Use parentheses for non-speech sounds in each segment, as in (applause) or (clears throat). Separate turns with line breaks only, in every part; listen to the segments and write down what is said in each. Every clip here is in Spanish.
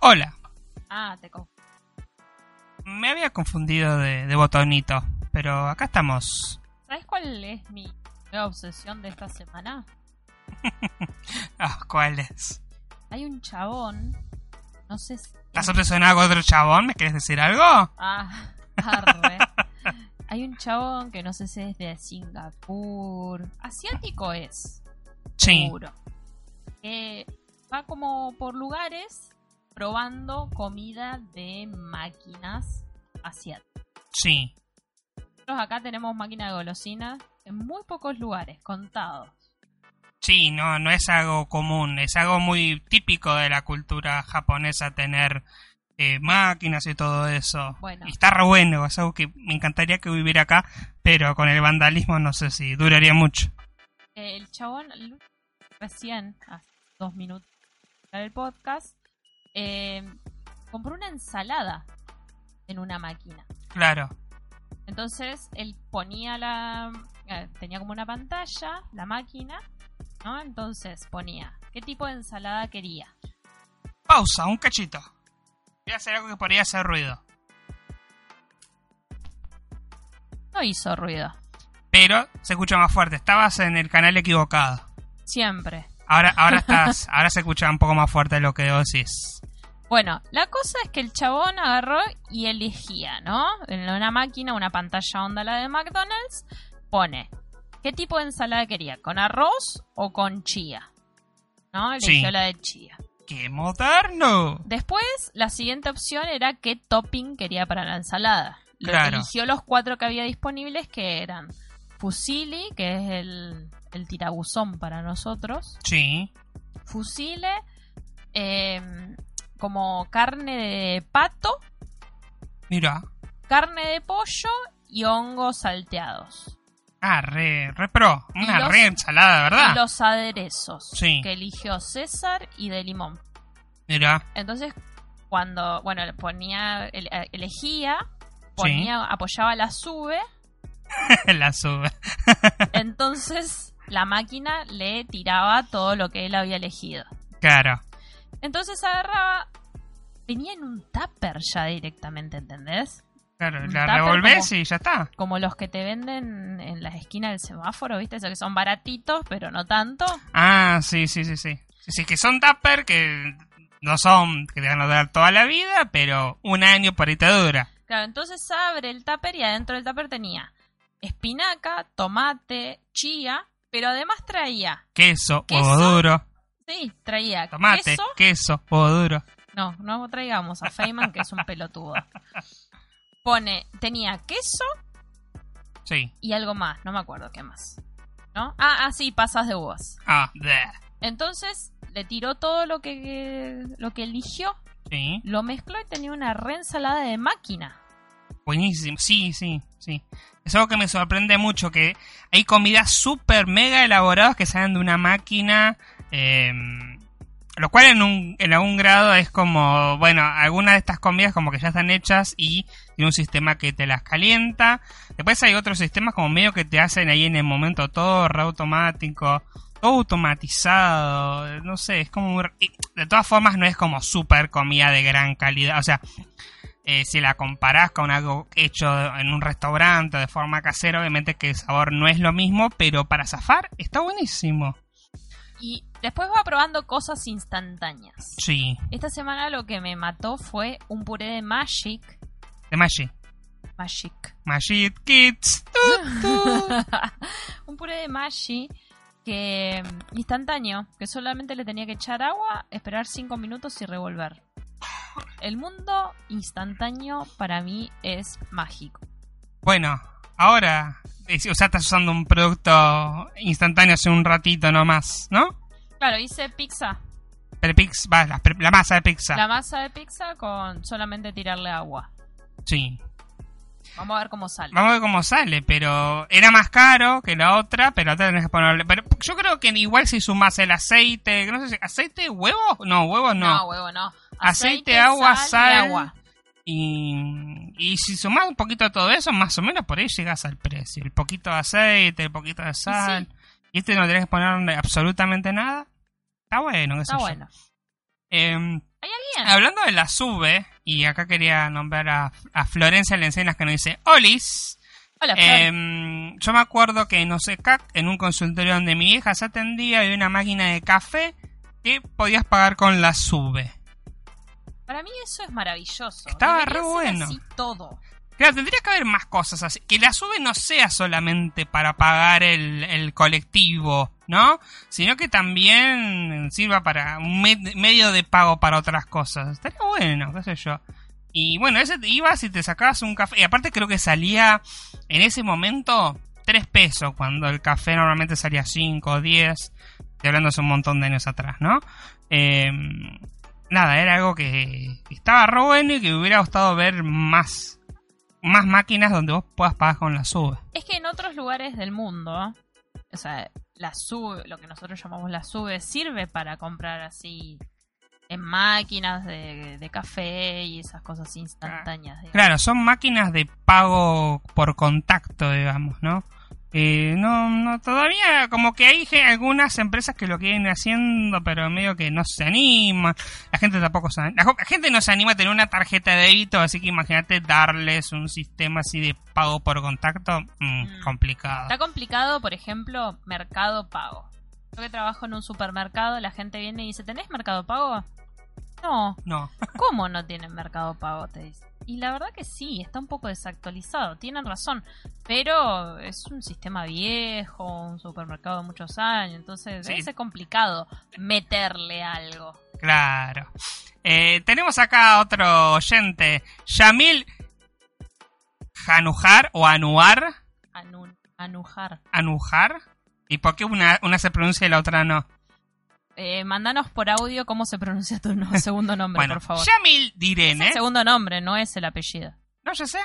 Hola.
Ah, te co-
Me había confundido de, de botonito, pero acá estamos.
¿Sabes cuál es mi nueva obsesión de esta semana? (laughs)
Ah, ¿Cuál es?
Hay un chabón, no sé si...
¿Estás obsesionado con otro chabón? ¿Me quieres decir algo?
Ah, (laughs) arre. Hay un chabón que no sé si es de Singapur. Asiático es.
Sí.
Seguro. Que va como por lugares probando comida de máquinas asiáticas.
Sí.
Nosotros acá tenemos máquina de golosinas en muy pocos lugares, contados.
Sí, no, no es algo común, es algo muy típico de la cultura japonesa tener eh, máquinas y todo eso.
Bueno.
Y está re bueno, es algo que me encantaría que viviera acá, pero con el vandalismo no sé si duraría mucho.
El chabón recién, hace dos minutos para el podcast, eh, compró una ensalada en una máquina.
Claro.
Entonces él ponía la. eh, tenía como una pantalla, la máquina, ¿no? Entonces ponía qué tipo de ensalada quería.
Pausa, un cachito. Voy a hacer algo que podría hacer ruido.
No hizo ruido.
Pero se escucha más fuerte. Estabas en el canal equivocado.
Siempre.
Ahora, ahora (laughs) estás, ahora se escucha un poco más fuerte lo que decís.
Bueno, la cosa es que el chabón agarró y elegía, ¿no? En una máquina, una pantalla onda la de McDonald's, pone qué tipo de ensalada quería, con arroz o con chía. ¿No? Eligió
Sí.
la de chía.
¡Qué moderno!
Después, la siguiente opción era qué topping quería para la ensalada. Lo-
Claro.
Eligió los cuatro que había disponibles, que eran fusilli, que es el, el tirabuzón para nosotros,
Sí.
fusile, eh, como carne de pato,
Mira.
carne de pollo y hongos salteados.
Ah, re, re pro. Una
los-
re ensalada, ¿verdad?
Y los aderezos
Sí.
que eligió César y de limón.
Mira.
Entonces, cuando, bueno, le ponía, ele- elegía, ponía, apoyaba la sube, (laughs)
la sube. (laughs)
entonces la máquina le tiraba todo lo que él había elegido.
Claro.
Entonces agarraba, venía en un tupper ya directamente, ¿entendés?
Claro,
Un
la
tupper
revolvés
como-
y ya está.
Como los que te venden en las esquinas del semáforo, ¿viste? Esos que son baratitos, pero no tanto.
Ah, sí, sí, sí, sí. Sí, que son tupper que no son que te van a durar toda la vida, pero un año por ahí te dura.
Claro, entonces abre el tupper y adentro del tupper tenía espinaca, tomate, chía, pero además traía,
Queso,
Queso.
huevo duro.
Sí, traía
Tomate,
queso.
queso, huevo duro.
No, no traigamos a Feynman, que es un pelotudo. Pone, tenía queso
Sí.
y algo más, no me acuerdo qué más. ¿No? Ah, ah, sí, pasas de uvas.
Ah, bleh.
Entonces le tiró todo lo que, lo que eligió,
sí.
lo mezcló y tenía una re ensalada de máquina.
Buenísimo, sí, sí, sí. Es algo que me sorprende mucho, que hay comidas súper mega elaboradas que salen de una máquina, eh, lo cual en, un, en algún grado es como, bueno, algunas de estas comidas como que ya están hechas y tiene un sistema que te las calienta. Después hay otros sistemas como medio que te hacen ahí en el momento todo re automático, todo automatizado, no sé, es como... De todas formas no es como súper comida de gran calidad, o sea, eh, si la comparás con algo hecho en un restaurante de forma casera, obviamente que el sabor no es lo mismo, pero para zafar está buenísimo.
Y después va probando cosas instantáneas.
Sí,
Esta semana lo que me mató fue un puré de Magic.
de Magic.
Magic.
Magic Kids. (laughs)
Un puré de Magic que mm, instantáneo, que solamente le tenía que echar agua, esperar 5 minutos y revolver. El mundo instantáneo para mí es mágico.
Bueno, ahora, o sea, estás usando un producto instantáneo hace un ratito nomás, ¿no?
Claro, hice pizza.
Pero va, la, la masa de pizza.
La masa de pizza con solamente tirarle agua.
Sí.
Vamos a ver cómo sale.
Vamos a ver cómo sale, pero era más caro que la otra, pero otra tenés que ponerle. Pero yo creo que igual si sumas el aceite, no sé si. ¿Aceite? ¿Huevo? No, huevos no.
No, huevo, no.
Aceite, agua,
y
sal.
agua.
Y, y si sumás un poquito de todo eso, más o menos por ahí llegas al precio. El poquito de aceite, el poquito de sal. Y este no tenés que ponerle absolutamente nada. Está bueno, qué sé
Está
yo.
bueno.
Em,
¿Hay alguien?
Hablando de la sube, y acá quería nombrar a, a Florencia Lencenas que nos dice, Olis,
Hola.
Em, yo me acuerdo que en OSECAC, en un consultorio donde mi hija se atendía, había una máquina de café que podías pagar con la sube.
Para mí eso es maravilloso.
Estaba
Debería
re bueno.
así todo.
Claro, tendría que haber más cosas así. Que la sube no sea solamente para pagar el, colectivo, ¿no? Sino que también sirva para un med- medio de pago para otras cosas. Estaría bueno, qué sé yo. Y bueno, ese te ibas y te sacabas un café. Y aparte creo que salía en ese momento 3 pesos, cuando el café normalmente salía 5 o 10. Estoy hablando hace un montón de años atrás, ¿no? Eh, nada, era algo que estaba re bueno y que me hubiera gustado ver más más máquinas donde vos puedas pagar con la sube.
Es que en otros lugares del mundo, o sea, la sube, lo que nosotros llamamos la sube, sirve para comprar así en máquinas de, de café y esas cosas instantáneas. digamos.
Claro, son máquinas de pago por contacto, digamos, ¿no? Eh, no, no, todavía como que hay algunas empresas que lo quieren haciendo, pero medio que no se anima. La gente tampoco se la, jo- la gente no se anima a tener una tarjeta de débito, así que imagínate darles un sistema así de pago por contacto, mm,
Mm.
complicado.
Está complicado, por ejemplo, Mercado Pago. Yo que trabajo en un supermercado, la gente viene y dice, ¿tenés Mercado Pago? No,
No,
¿cómo no tienen Mercado Pago? Te dice. Y la verdad que sí, está un poco desactualizado, tienen razón, pero es un sistema viejo, un supermercado de muchos años, entonces
Sí.
debe ser complicado meterle algo.
claro. Eh, tenemos acá otro oyente, Yamil Janujar o Anuar.
Anu- anujar.
Anujar. ¿Y por qué una, una se pronuncia y la otra no?
Eh, mandanos por audio cómo se pronuncia tu no- segundo (laughs) nombre,
bueno,
por favor.
Yamil
Es
Direne.
el segundo nombre, no es el apellido.
No, ya sé.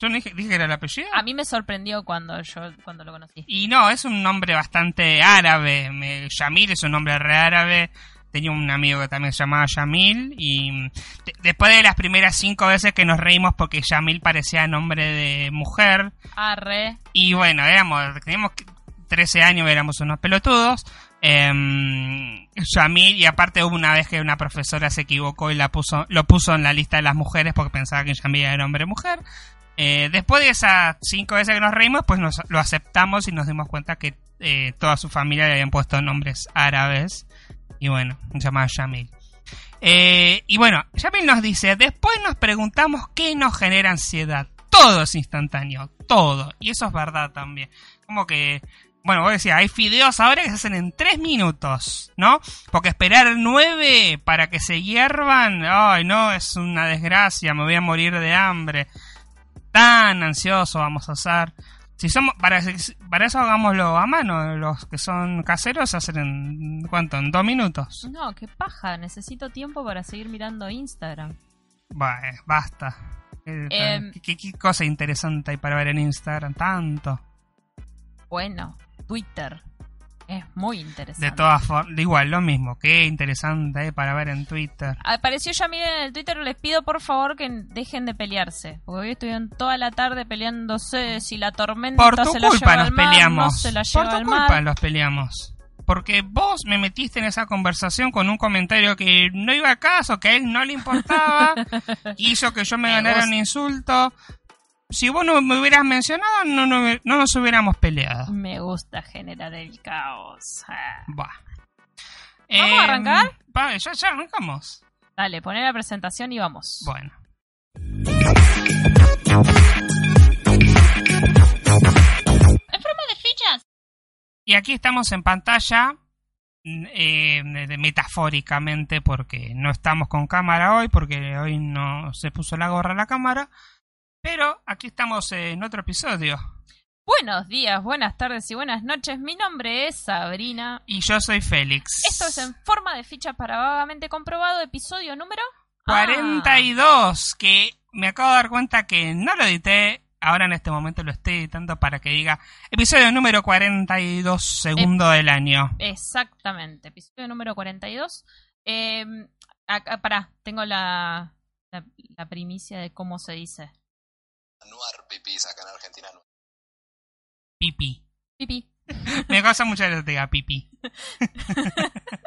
Yo no dije, dije que era el apellido.
A mí me sorprendió cuando yo cuando lo conocí.
Y no, es un nombre bastante árabe. Me- Yamil es un nombre re árabe. Tenía un amigo que también se llamaba Yamil. Y mm, de- después de las primeras cinco veces que nos reímos porque Yamil parecía nombre de mujer,
Arre.
Y bueno, éramos, teníamos 13 años, éramos unos pelotudos. Eh, Yamil, y aparte hubo una vez que una profesora se equivocó y la puso, lo puso en la lista de las mujeres porque pensaba que Yamil era hombre-mujer. Eh, después de esas cinco veces que nos reímos, pues nos, lo aceptamos y nos dimos cuenta que eh, toda su familia le habían puesto nombres árabes. Y bueno, llamaba Yamil. Eh, y bueno, Yamil nos dice, después nos preguntamos qué nos genera ansiedad. Todo es instantáneo, todo. Y eso es verdad también. Como que, bueno, vos decías, hay fideos ahora que se hacen en tres minutos, ¿no? Porque esperar nueve para que se hiervan, ay, no, es una desgracia, me voy a morir de hambre. Tan ansioso vamos a ser. Si somos, para, para eso hagámoslo a mano. Los que son caseros se hacen en, ¿cuánto? En dos minutos.
No, qué paja. Necesito tiempo para seguir mirando Instagram.
Bah, basta. ¿Qué,
Em.
qué- qué cosa interesante hay para ver en Instagram? Tanto.
Bueno, Twitter. Es muy interesante.
De todas formas, igual, lo mismo. Qué interesante hay para ver en Twitter.
Apareció ya, miren, en el Twitter. Les pido por favor que dejen de pelearse. Porque hoy estuvieron toda la tarde peleándose si la tormenta
Por tu
se la
culpa
lleva
nos
al mar,
peleamos.
no se la
Por tu culpa
mar.
los peleamos. Porque vos me metiste en esa conversación con un comentario que no iba a caso, que a él no le importaba, (laughs) hizo que yo me
Me
ganara un insulto. Si vos no me hubieras mencionado, no, no, no nos hubiéramos peleado.
Me gusta generar el caos. Ah.
Va.
¿Vamos a arrancar?
va, ya, ya arrancamos.
Dale, poné la presentación y vamos.
Bueno.
¡En forma de fichas!
Y aquí estamos en pantalla, mm, eh, de- metafóricamente, porque no estamos con cámara hoy, porque hoy no se puso la gorra a la cámara. Pero aquí estamos en otro episodio.
Buenos días, buenas tardes y buenas noches. Mi nombre es Sabrina.
Y yo soy Félix.
Esto es en forma de ficha para vagamente comprobado, episodio número
42, que me acabo de dar cuenta que no lo edité. Ahora en este momento lo estoy editando para que diga episodio número 42, segundo del año.
Ah, exactamente, episodio número 42. Eh, acá, pará, tengo la, la, la primicia de cómo se dice.
Anuar pipis acá en Argentina. no.
Pipi.
Pipi.
Me causa mucha gracia que te diga pipi. (laughs)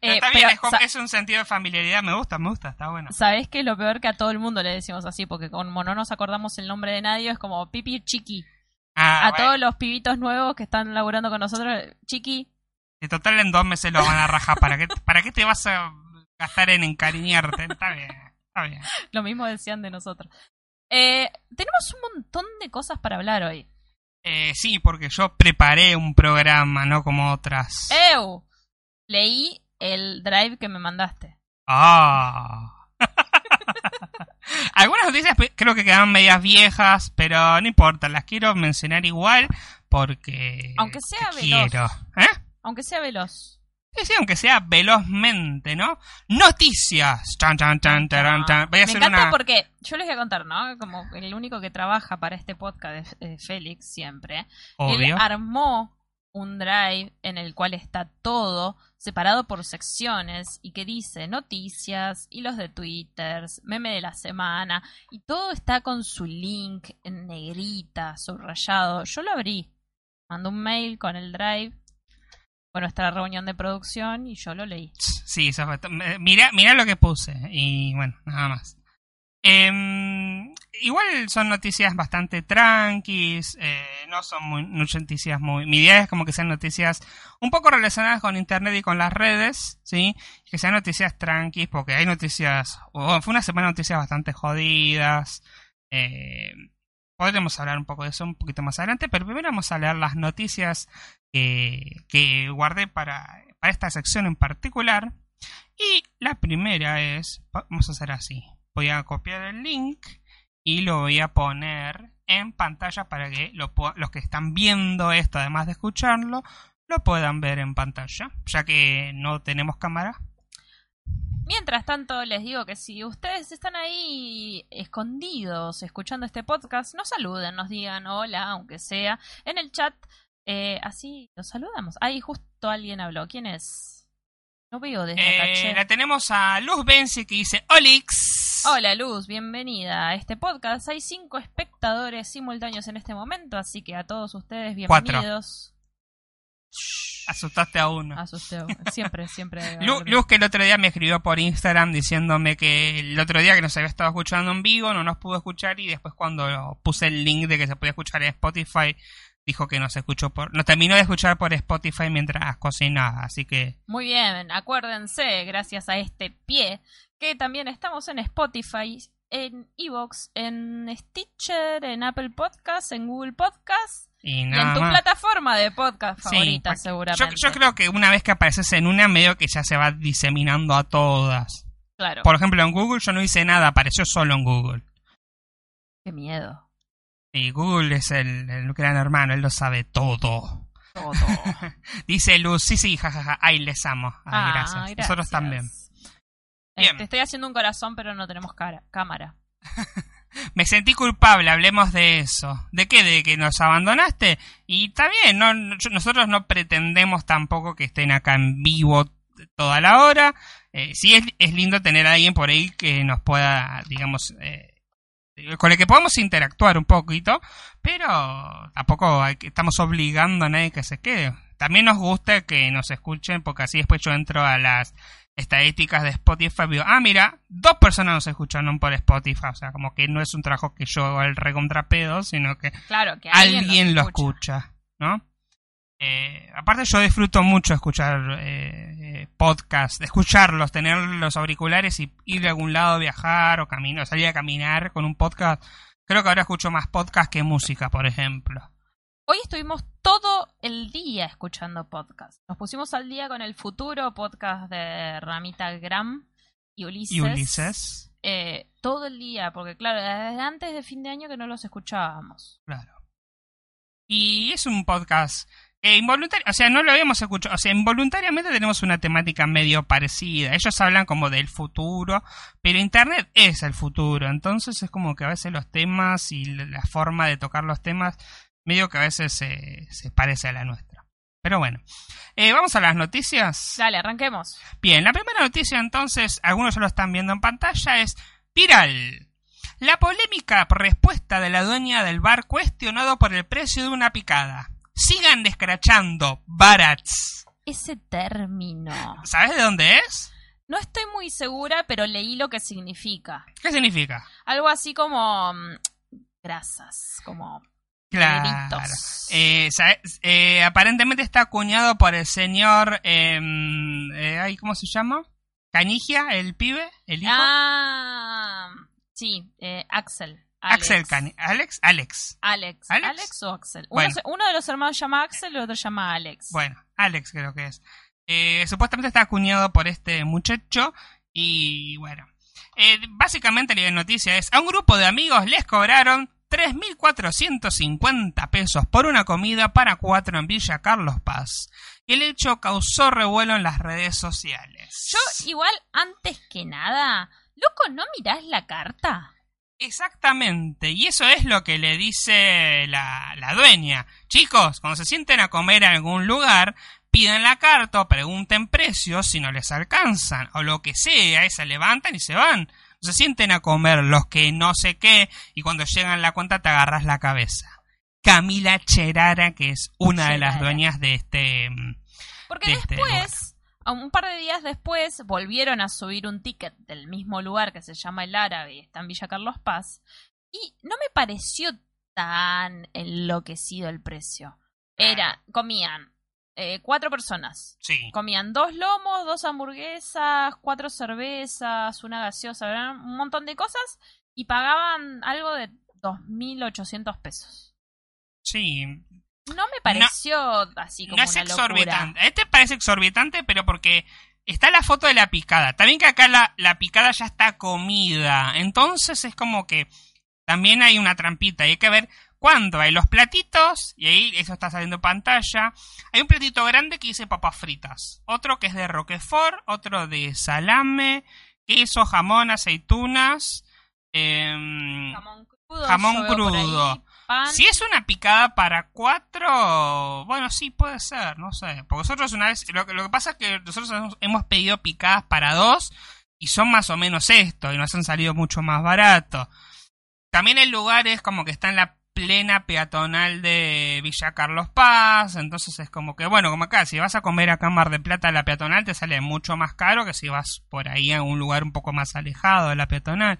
Eh,
está bien,
pero
es, como-
sa-
es un sentido de familiaridad, me gusta, me gusta, está bueno.
¿Sabés qué es lo peor que a todo el mundo le decimos así? Porque como no nos acordamos el nombre de nadie, es como Pipi Chiqui.
Ah,
a
bueno,
todos los pibitos nuevos que están laburando con nosotros, Chiqui.
de total en dos meses lo van a rajar. ¿Para qué, ¿Para qué te vas a gastar en encariñarte? Está bien, está bien.
Lo mismo decían de nosotros. Eh, tenemos un montón de cosas para hablar hoy.
Eh, sí, porque yo preparé un programa, no como otras.
¡Ew! Leí el drive que me mandaste.
Ah. (laughs) Algunas noticias creo que quedan medias viejas, pero no importa, las quiero mencionar igual porque
Aunque sea veloz.
quiero. ¿Eh?
Aunque sea veloz.
Sí, aunque sea velozmente, ¿no? Noticias. Chan, chan, chan, taran, tan. Voy a
me
hacer
encanta
una.
porque yo les voy a contar, ¿no? Como el único que trabaja para este podcast es Félix siempre.
Obvio.
Él armó un drive en el cual está todo separado por secciones y que dice noticias, hilos de Twitter, meme de la semana y todo está con su link en negrita, subrayado. Yo lo abrí, mandó un mail con el drive, nuestra reunión de producción y yo lo leí.
Sí, eso fue Mira, mira lo que puse. Y bueno, nada más. Em, igual son noticias bastante tranquis. eh, no son muy, noticias muy. Mi idea es como que sean noticias un poco relacionadas con internet y con las redes. ¿Sí? Que sean noticias tranquis, porque hay noticias. oh, fue una semana de noticias bastante jodidas. Eh, podremos hablar un poco de eso un poquito más adelante, pero primero vamos a leer las noticias que, guardé para, esta sección en particular. Y la primera es, vamos a hacer así, voy a copiar el link y lo voy a poner en pantalla para que los que están viendo esto, además de escucharlo, lo puedan ver en pantalla, ya que no tenemos cámara.
Mientras tanto, les digo que si ustedes están ahí escondidos escuchando este podcast, nos saluden, nos digan hola, aunque sea en el chat. eh, así los saludamos. Ahí justo alguien habló. ¿Quién es? No veo desde acá,
Eh,
che.
la tenemos a Luz Benzi que dice Olix.
Hola Luz, bienvenida a este podcast. Hay cinco espectadores simultáneos en este momento, así que a todos ustedes
Cuatro. Asustaste a uno.
Asusteo. Siempre, siempre.
Lu- Luz que el otro día me escribió por Instagram diciéndome que el otro día que nos había estado escuchando en vivo no nos pudo escuchar y después cuando puse el link de que se podía escuchar en Spotify dijo que nos escuchó por no terminó de escuchar por Spotify mientras cocinaba así que
Muy bien, acuérdense, gracias a este pie, que también estamos en Spotify, en Evox, en Stitcher, en Apple Podcast, en Google Podcast
y
y en tu
más.
plataforma de podcast favorita, seguramente.
yo, yo creo que una vez que apareces en una medio que ya se va diseminando a todas
Claro,
por ejemplo en Google yo no hice nada apareció solo en Google
qué miedo.
y Google es el, el gran hermano él lo sabe todo
Todo. (laughs)
Dice Luz, sí, sí, jajaja, ay, les amo. Ay,
Ah,
gracias. Nosotros también.
Eh,
Bien.
te estoy haciendo un corazón, pero no tenemos cara, cámara. (laughs)
Me sentí culpable, hablemos de eso. ¿De qué? ¿De que nos abandonaste? Y está bien, no, nosotros no pretendemos tampoco que estén acá en vivo toda la hora. Eh, sí es, lindo tener a alguien por ahí que nos pueda, digamos, eh, con el que podamos interactuar un poquito, pero tampoco hay estamos obligando a nadie que se quede. También nos gusta que nos escuchen, porque así después yo entro a las estadísticas de Spotify digo, ah, mira, dos personas nos escucharon por Spotify, o sea, como que no es un trabajo que yo hago al recontrapedo, sino que
Claro, que
alguien,
alguien,
lo escucha, ¿no? Eh, aparte yo disfruto mucho escuchar eh, eh, podcast, escucharlos, tener los auriculares y ir de algún lado, viajar o caminar, salir a caminar con un podcast. Creo que ahora escucho más podcast que música, por ejemplo.
Hoy estuvimos todo el día escuchando podcast. Nos pusimos al día con el futuro podcast de Ramita Gram y Ulises.
Y Ulises,
Eh, todo el día, porque claro, desde antes de fin de año que no los escuchábamos.
claro. Y es un podcast eh, involuntario, o sea, no lo habíamos escuchado, o sea, involuntariamente tenemos una temática medio parecida. Ellos hablan como del futuro, pero Internet es el futuro, entonces es como que a veces los temas y la la forma de tocar los temas, medio que a veces se, se parece a la nuestra. Pero bueno, eh, vamos a las noticias.
Dale, arranquemos.
Bien, la primera noticia entonces, algunos ya lo están viendo en pantalla, es viral. La polémica respuesta de la dueña del bar cuestionado por el precio de una picada. Sigan descrachando, barats.
ese término?
¿Sabes de dónde es?
No estoy muy segura, pero leí lo que significa.
¿Qué significa?
Algo así como mm, grasas, como
Claro. Eh, eh, aparentemente está acuñado por el señor. em, eh, ¿Cómo se llama? Canigia, el pibe, el hijo.
Ah, sí, eh, Axel. Alex.
Axel Cani Alex, Alex.
Alex.
¿Alex?
¿Alex o Axel? Uno,
Bueno.
uno de los hermanos llama Axel y el otro llama Alex.
Bueno, Alex creo que es. Eh, supuestamente está acuñado por este muchacho y bueno. Eh, básicamente la noticia es, a un grupo de amigos les cobraron 3.450 pesos por una comida para cuatro en Villa Carlos Paz. Y el hecho causó revuelo en las redes sociales.
Yo, igual, antes que nada, loco, ¿no mirás la carta?
Exactamente, y eso es lo que le dice la, la dueña. Chicos, cuando se sienten a comer en algún lugar, piden la carta o pregunten precios si no les alcanzan, o lo que sea, y se levantan y se van. Se sienten a comer los que no sé qué, y cuando llegan la cuenta te agarras la cabeza. Camila Cherara, que es una de las dueñas de este... mm,
Porque
de este
después, un par de días después, volvieron a subir un ticket del mismo lugar que se llama El Árabe y está en Villa Carlos Paz. Y no me pareció tan enloquecido el precio. Era, comían eh, cuatro personas.
Sí,
Comían dos lomos, dos hamburguesas, cuatro cervezas, una gaseosa, ¿verdad? un montón de cosas y pagaban algo de 2.800 pesos.
sí,
No me pareció así como
no es
una locura.
Este parece exorbitante, pero porque está la foto de la picada. También que acá la, la picada ya está comida. Entonces es como que también hay una trampita. Y hay que ver cuánto hay los platitos. Y ahí eso está saliendo en pantalla. Hay un platito grande que dice papas fritas. Otro que es de roquefort. Otro de salame, queso, jamón, aceitunas. em,
Jamón crudo.
Jamón
ahí,
crudo.
pan.
si es una picada para cuatro, bueno, sí, puede ser, no sé. Porque nosotros una vez, lo, que- lo que pasa es que nosotros hemos, hemos pedido picadas para dos y son más o menos esto y nos han salido mucho más barato. También el lugar es como que está en la plena peatonal de Villa Carlos Paz, entonces es como que, bueno, como acá, si vas a comer acá en Mar de Plata la peatonal te sale mucho más caro que si vas por ahí a un lugar un poco más alejado de la peatonal.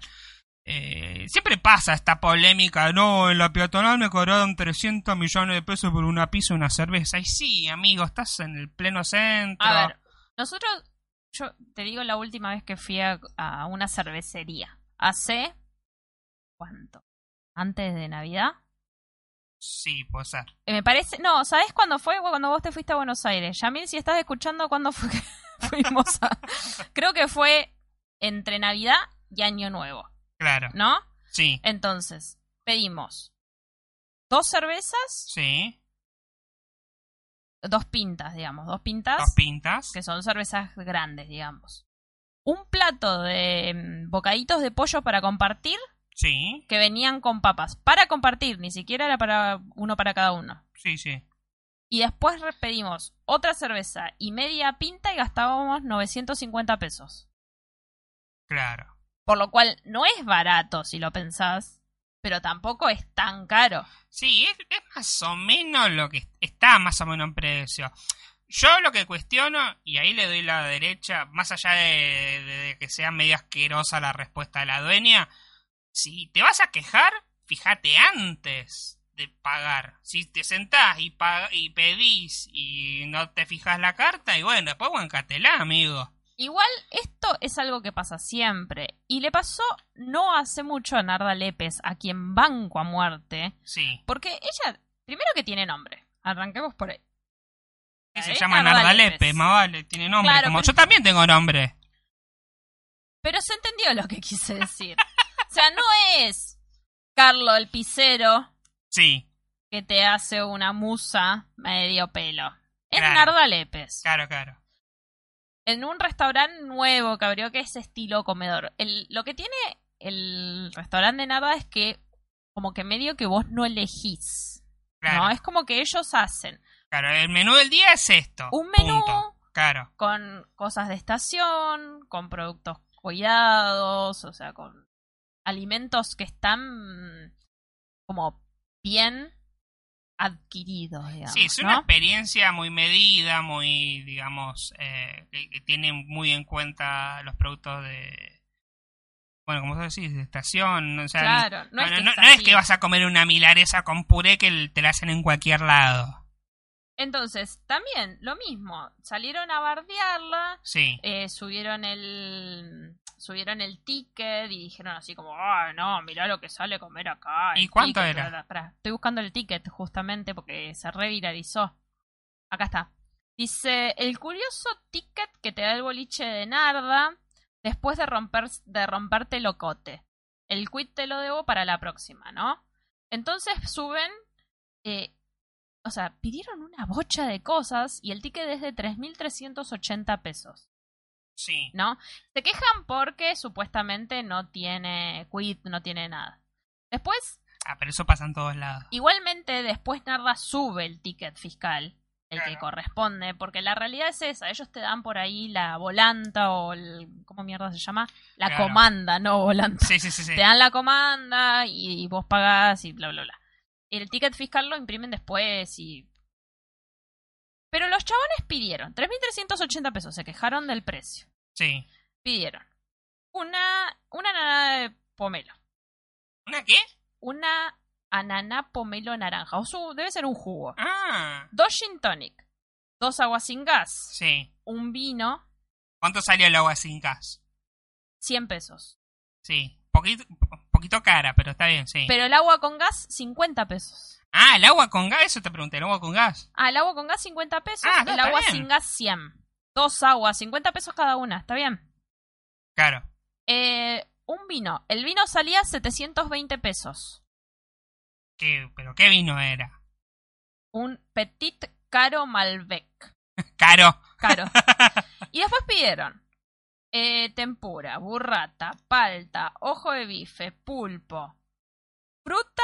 Eh, siempre pasa esta polémica, no, en la peatonal me cobraron 300 millones de pesos por una pizza y una cerveza. Y sí, amigo, estás en el pleno centro.
A ver, nosotros, yo te digo la última vez que fui a, a una cervecería. Hace. ¿Cuánto? ¿Antes de Navidad?
Sí, puede ser.
Eh, me parece. No, ¿sabes cuándo fue? Cuando vos te fuiste a Buenos Aires. Yamil, si estás escuchando, ¿cuándo fue que (laughs) fuimos a.? (laughs) Creo que fue entre Navidad y Año Nuevo,
Claro.
¿no?
Sí,
Entonces, pedimos dos cervezas,
sí.
dos pintas, digamos, dos pintas.
Dos pintas.
que son cervezas grandes, digamos. Un plato de mm, bocaditos de pollo para compartir
Sí,
que venían con papas. Para compartir, ni siquiera era para uno para cada uno.
sí, sí.
Y después pedimos otra cerveza y media pinta y gastábamos 950 pesos.
Claro.
Por lo cual no es barato si lo pensás, pero tampoco es tan caro.
Sí, es, es más o menos lo que está más o menos en precio. Yo lo que cuestiono, y ahí le doy la derecha, más allá de, de- de que sea medio asquerosa la respuesta de la dueña, si te vas a quejar, fíjate antes de pagar. Si te sentás y, y pedís y no te fijas la carta, y bueno, después bancatela, amigo.
Igual esto es algo que pasa siempre. Y le pasó no hace mucho a Narda Lépez, a quien banco a muerte.
Sí.
Porque ella, primero que tiene nombre. Arranquemos por ahí.
Se llama
Narda
Narda
Lépez.
Más vale, tiene nombre.
Claro,
como
pero-
yo también tengo nombre.
Pero se entendió lo que quise decir. (laughs) o sea, no es Carlo el Picero
Sí,
que te hace una musa medio pelo. Es
Claro.
Narda Lépez.
claro, claro.
En un restaurante nuevo que abrió que es estilo comedor. El, lo que tiene el restaurante de Narda es que como que medio que vos no elegís.
Claro.
¿No? Es como que ellos hacen
Claro, el menú del día es esto.
un menú
punto. Claro,
con cosas de estación, con productos cuidados, o sea, con alimentos que están mm, como bien adquiridos, digamos.
Sí, es
¿no?
una experiencia muy medida, muy, digamos, eh, que, que tiene muy en cuenta los productos de, bueno, como vos decís, de estación. O sea,
Claro, no es que
no,
es
no es
así.
que vas a comer una milaresa con puré que te la hacen en cualquier lado.
Entonces, también lo mismo, salieron a bardearla,
Sí.
eh, subieron el subieron el ticket y dijeron así como, ah, no, mirá lo que sale comer acá.
¿Y cuánto
ticket,
era?
bla, bla". Pará, estoy buscando el ticket justamente porque se reviralizó. Acá está. Dice, el curioso ticket que te da el boliche de Narda después de, romper, de romperte el locote. El quit te lo debo para la próxima, ¿no? Entonces suben, eh, o sea, pidieron una bocha de cosas y el ticket es de 3.380 pesos.
Sí.
¿no? Se quejan porque supuestamente no tiene quit, no tiene nada. Después,
Ah, pero eso pasa en todos lados.
igualmente, después Narda sube el ticket fiscal, el que corresponde, porque la realidad es esa, ellos te dan por ahí la volanta o el, ¿cómo mierda se llama? La
Claro.
comanda, no volanta.
Sí, sí, sí, sí.
Te dan la comanda y, y vos pagás y bla, bla, bla. El ticket fiscal lo imprimen después y... Pero los chabones pidieron 3.380 pesos, se quejaron del precio
Sí.
pidieron una, una ananá de pomelo,
¿Una qué?
una ananá pomelo naranja, o su, debe ser un jugo,
Ah,
dos gin tonic, dos aguas sin gas,
sí.
un vino,
¿Cuánto salió el agua sin gas?
100 pesos.
Sí. Poquito, poquito cara, pero está bien, sí.
Pero el agua con gas, 50 pesos.
Ah, el agua con gas, eso te pregunté, el agua con gas.
Ah, el agua con gas, 50 pesos,
Ah, no,
el agua
bien.
sin gas, 100. Dos aguas, 50 pesos cada una, ¿está bien?
Claro.
Eh, un vino, el vino salía 720 pesos.
¿Qué, ¿Pero qué vino era?
Un Petit Caro Malbec. (laughs)
Caro.
Caro. (laughs) y después pidieron eh, tempura, burrata, palta, ojo de bife, pulpo, fruta,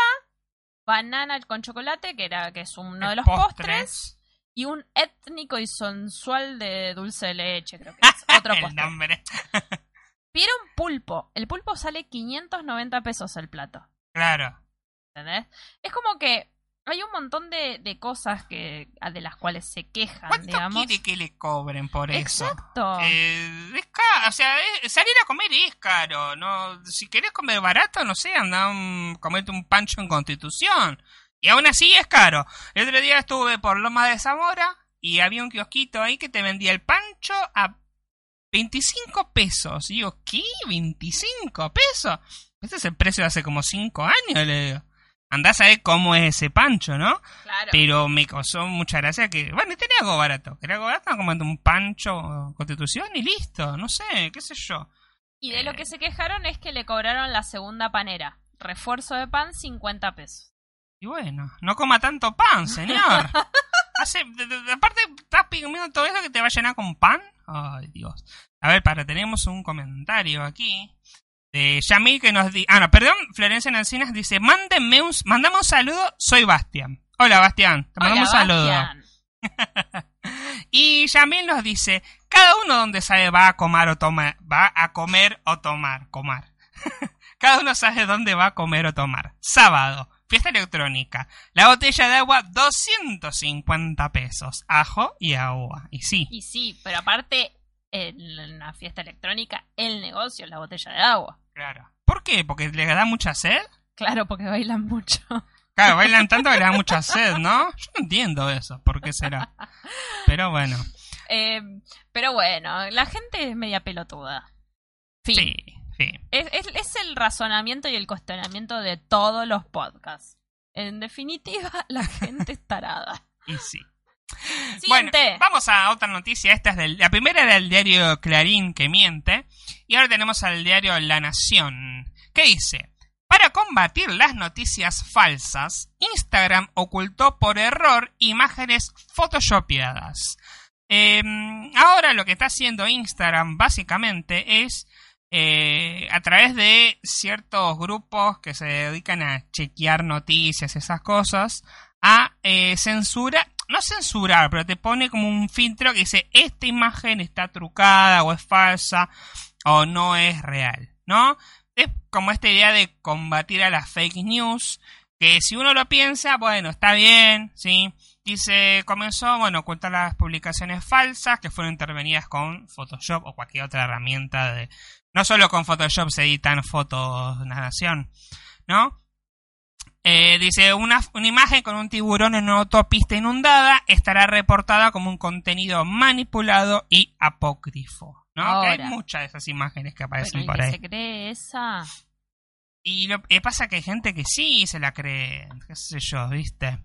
banana con chocolate, que era que es uno de los postres, y un étnico y sensual de dulce de leche, creo que es (laughs) otro postre. (laughs) Pidieron pulpo. El pulpo sale 590 pesos el plato.
Claro.
¿Entendés? Es como que hay un montón de, de cosas que de las cuales se quejan,
¿Cuánto
digamos.
quiere que le cobren por eso?
Exacto.
Eh, es caro, o sea, es- salir a comer es caro, no, si querés comer barato, no sé, anda a comerte un pancho en Constitución, y aún así es caro. El otro día estuve por Loma de Zamora y había un kiosquito ahí que te vendía el pancho a 25 pesos. Y digo, ¿qué? ¿25 pesos? Este es el precio de hace como 5 años, le digo. Andás a ver cómo es ese pancho, ¿no?
Claro.
Pero me causó mucha gracia que, bueno, tenía algo barato. Quería algo barato, como un pancho constitución y listo. No sé, qué sé yo.
Y de lo que se quejaron es que le cobraron la segunda panera. Refuerzo de pan, 50 pesos.
Y bueno, no coma tanto pan, señor. (laughs) Hace, de- de- de- aparte, estás comiendo todo eso que te va a llenar con pan. Ay, Dios. A ver, para, tenemos un comentario aquí. De Yamil que nos dice. Ah, no, perdón, Florencia Nancinas dice: Mándenme un, mandame un saludo, soy Bastian. Hola, Bastian, te mandamos un saludo. (laughs) Y Yamil nos dice, cada uno donde sabe va a comer o tomar, va a comer o tomar, comar. (laughs) cada uno sabe dónde va a comer o tomar. Sábado, fiesta electrónica. La botella de agua 250 pesos, ajo y agua. Y sí,
Y sí, pero aparte, en la fiesta electrónica, el negocio es la botella de agua.
Claro. ¿Por qué? ¿Porque les da mucha sed?
Claro, porque bailan mucho.
Claro, bailan tanto que les da mucha sed, ¿no? Yo no entiendo eso, ¿por qué será? Pero bueno,
Eh, pero bueno, la gente es media pelotuda. Fin.
sí, sí.
Es, es- es el razonamiento y el cuestionamiento de todos los podcasts. En definitiva, (laughs) la gente es tarada.
Y sí.
Siguiente.
Bueno, vamos a otra noticia. Esta es del, la primera era el diario Clarín que miente. Y ahora tenemos al diario La Nación. Que dice: Para combatir las noticias falsas, Instagram ocultó por error imágenes photoshopeadas. Eh, ahora lo que está haciendo Instagram básicamente es eh, a través de ciertos grupos que se dedican a chequear noticias, esas cosas, a eh, censurar, no censurar, pero te pone como un filtro que dice esta imagen está trucada o es falsa o no es real, ¿no? Es como esta idea de combatir a las fake news que si uno lo piensa, bueno, está bien, ¿sí? Dice, comenzó, bueno, cuenta las publicaciones falsas que fueron intervenidas con Photoshop o cualquier otra herramienta de... No solo con Photoshop se editan fotos de nación, ¿no? Eh, dice, una, una, imagen con un tiburón en una autopista inundada estará reportada como un contenido manipulado y apócrifo. ¿No? Que hay muchas de esas imágenes que aparecen por ahí.
¿Se cree esa?
Y lo que pasa que hay gente que sí se la cree, qué sé yo, ¿viste?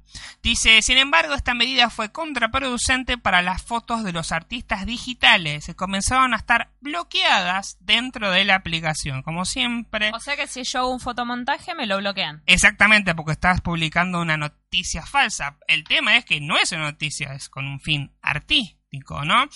Dice, sin embargo, esta medida fue contraproducente para las fotos de los artistas digitales, que comenzaron a estar bloqueadas dentro de la aplicación, como siempre.
O sea que si yo hago un fotomontaje me lo bloquean.
Exactamente, porque estás publicando una noticia falsa. El tema es que no es una noticia, es con un fin artístico, ¿no?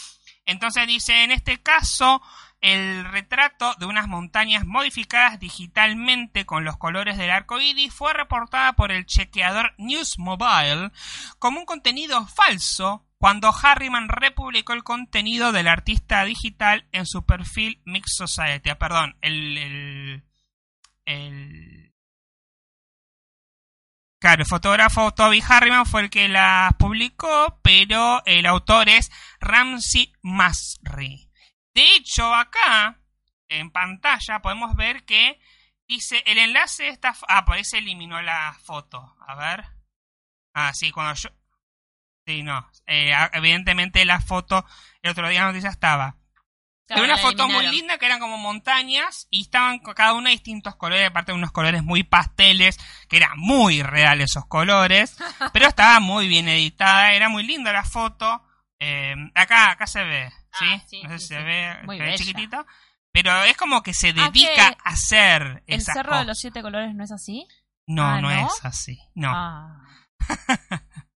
Entonces dice, en este caso, el retrato de unas montañas modificadas digitalmente con los colores del arco iris fue reportada por el chequeador News Mobile como un contenido falso cuando Harriman republicó el contenido del artista digital en su perfil Mix Society. Ah, perdón, el, el, el Claro, el fotógrafo Toby Harriman fue el que las publicó, pero el autor es Ramsey Masri. De hecho, acá, en pantalla, podemos ver que dice el enlace está... Ah, por ahí se eliminó la foto. A ver. Ah, sí, cuando yo... Sí, no. Eh, evidentemente la foto, el otro día nos dice estaba. Era una foto muy linda que eran como montañas y estaban cada una de distintos colores, aparte de unos colores muy pasteles, que eran muy reales esos colores, (laughs) pero estaba muy bien editada, era muy linda la foto. Eh, acá, acá se ve. Ah, ¿sí? no sé si se ve, Muy chiquitito. Pero es como que se ah, dedica a hacer
¿El cerro de los siete colores no es así?
No, ah, no, es así. No. (laughs)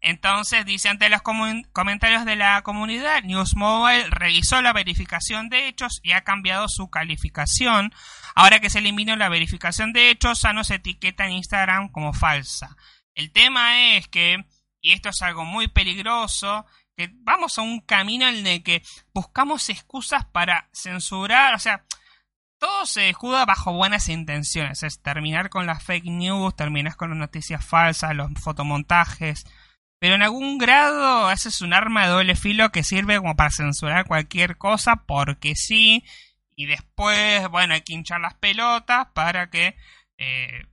Entonces, dice, ante los comentarios de la comunidad, Newsmobile revisó la verificación de hechos y ha cambiado su calificación. Ahora que se eliminó la verificación de hechos, ya no se etiqueta en Instagram como falsa. El tema es que, y esto es algo muy peligroso, que vamos a un camino en el que buscamos excusas para censurar, o sea, todo se escuda bajo buenas intenciones, es terminar con las fake news, terminar con las noticias falsas, los fotomontajes, pero en algún grado ese es un arma de doble filo que sirve como para censurar cualquier cosa porque sí, y después, bueno, hay que hinchar las pelotas para que eh,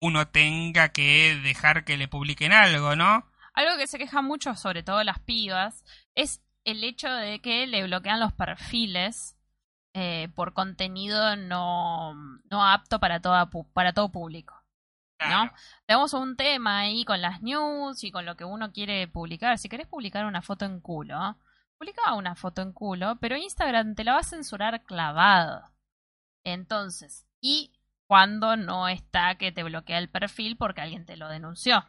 uno tenga que dejar que le publiquen algo, ¿no?
Algo que se queja mucho, sobre todo las pibas, es el hecho de que le bloquean los perfiles eh, por contenido no, no apto para, toda, para todo público. ¿No? Tenemos un tema ahí con las news y con lo que uno quiere publicar. Si querés publicar una foto en culo, publica una foto en culo, pero Instagram te la va a censurar clavado. Entonces, y cuando no está que te bloquea el perfil porque alguien te lo denunció.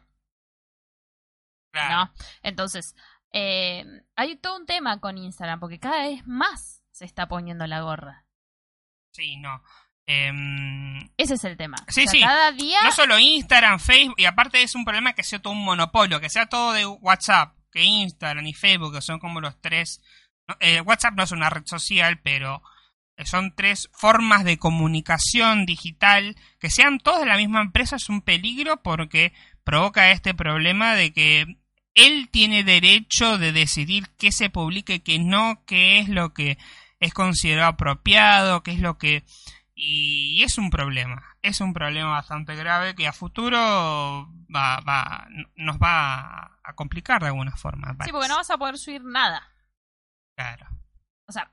¿no? Entonces, eh, hay todo un tema con Instagram, porque cada vez más se está poniendo la gorra.
Sí, no. Em,
Ese es el tema.
Sí, sí.
Cada día...
No solo Instagram, Facebook, y aparte es un problema que sea todo un monopolio, que sea todo de WhatsApp, que Instagram y Facebook, que son como los tres... Eh, WhatsApp no es una red social, pero son tres formas de comunicación digital, que sean todas de la misma empresa es un peligro porque provoca este problema de que él tiene derecho de decidir qué se publique, qué no, qué es lo que es considerado apropiado, qué es lo que... Y es un problema, es un problema bastante grave que a futuro va, va, nos va a complicar de alguna forma.
Sí, porque no vas a poder subir nada.
Claro.
O sea,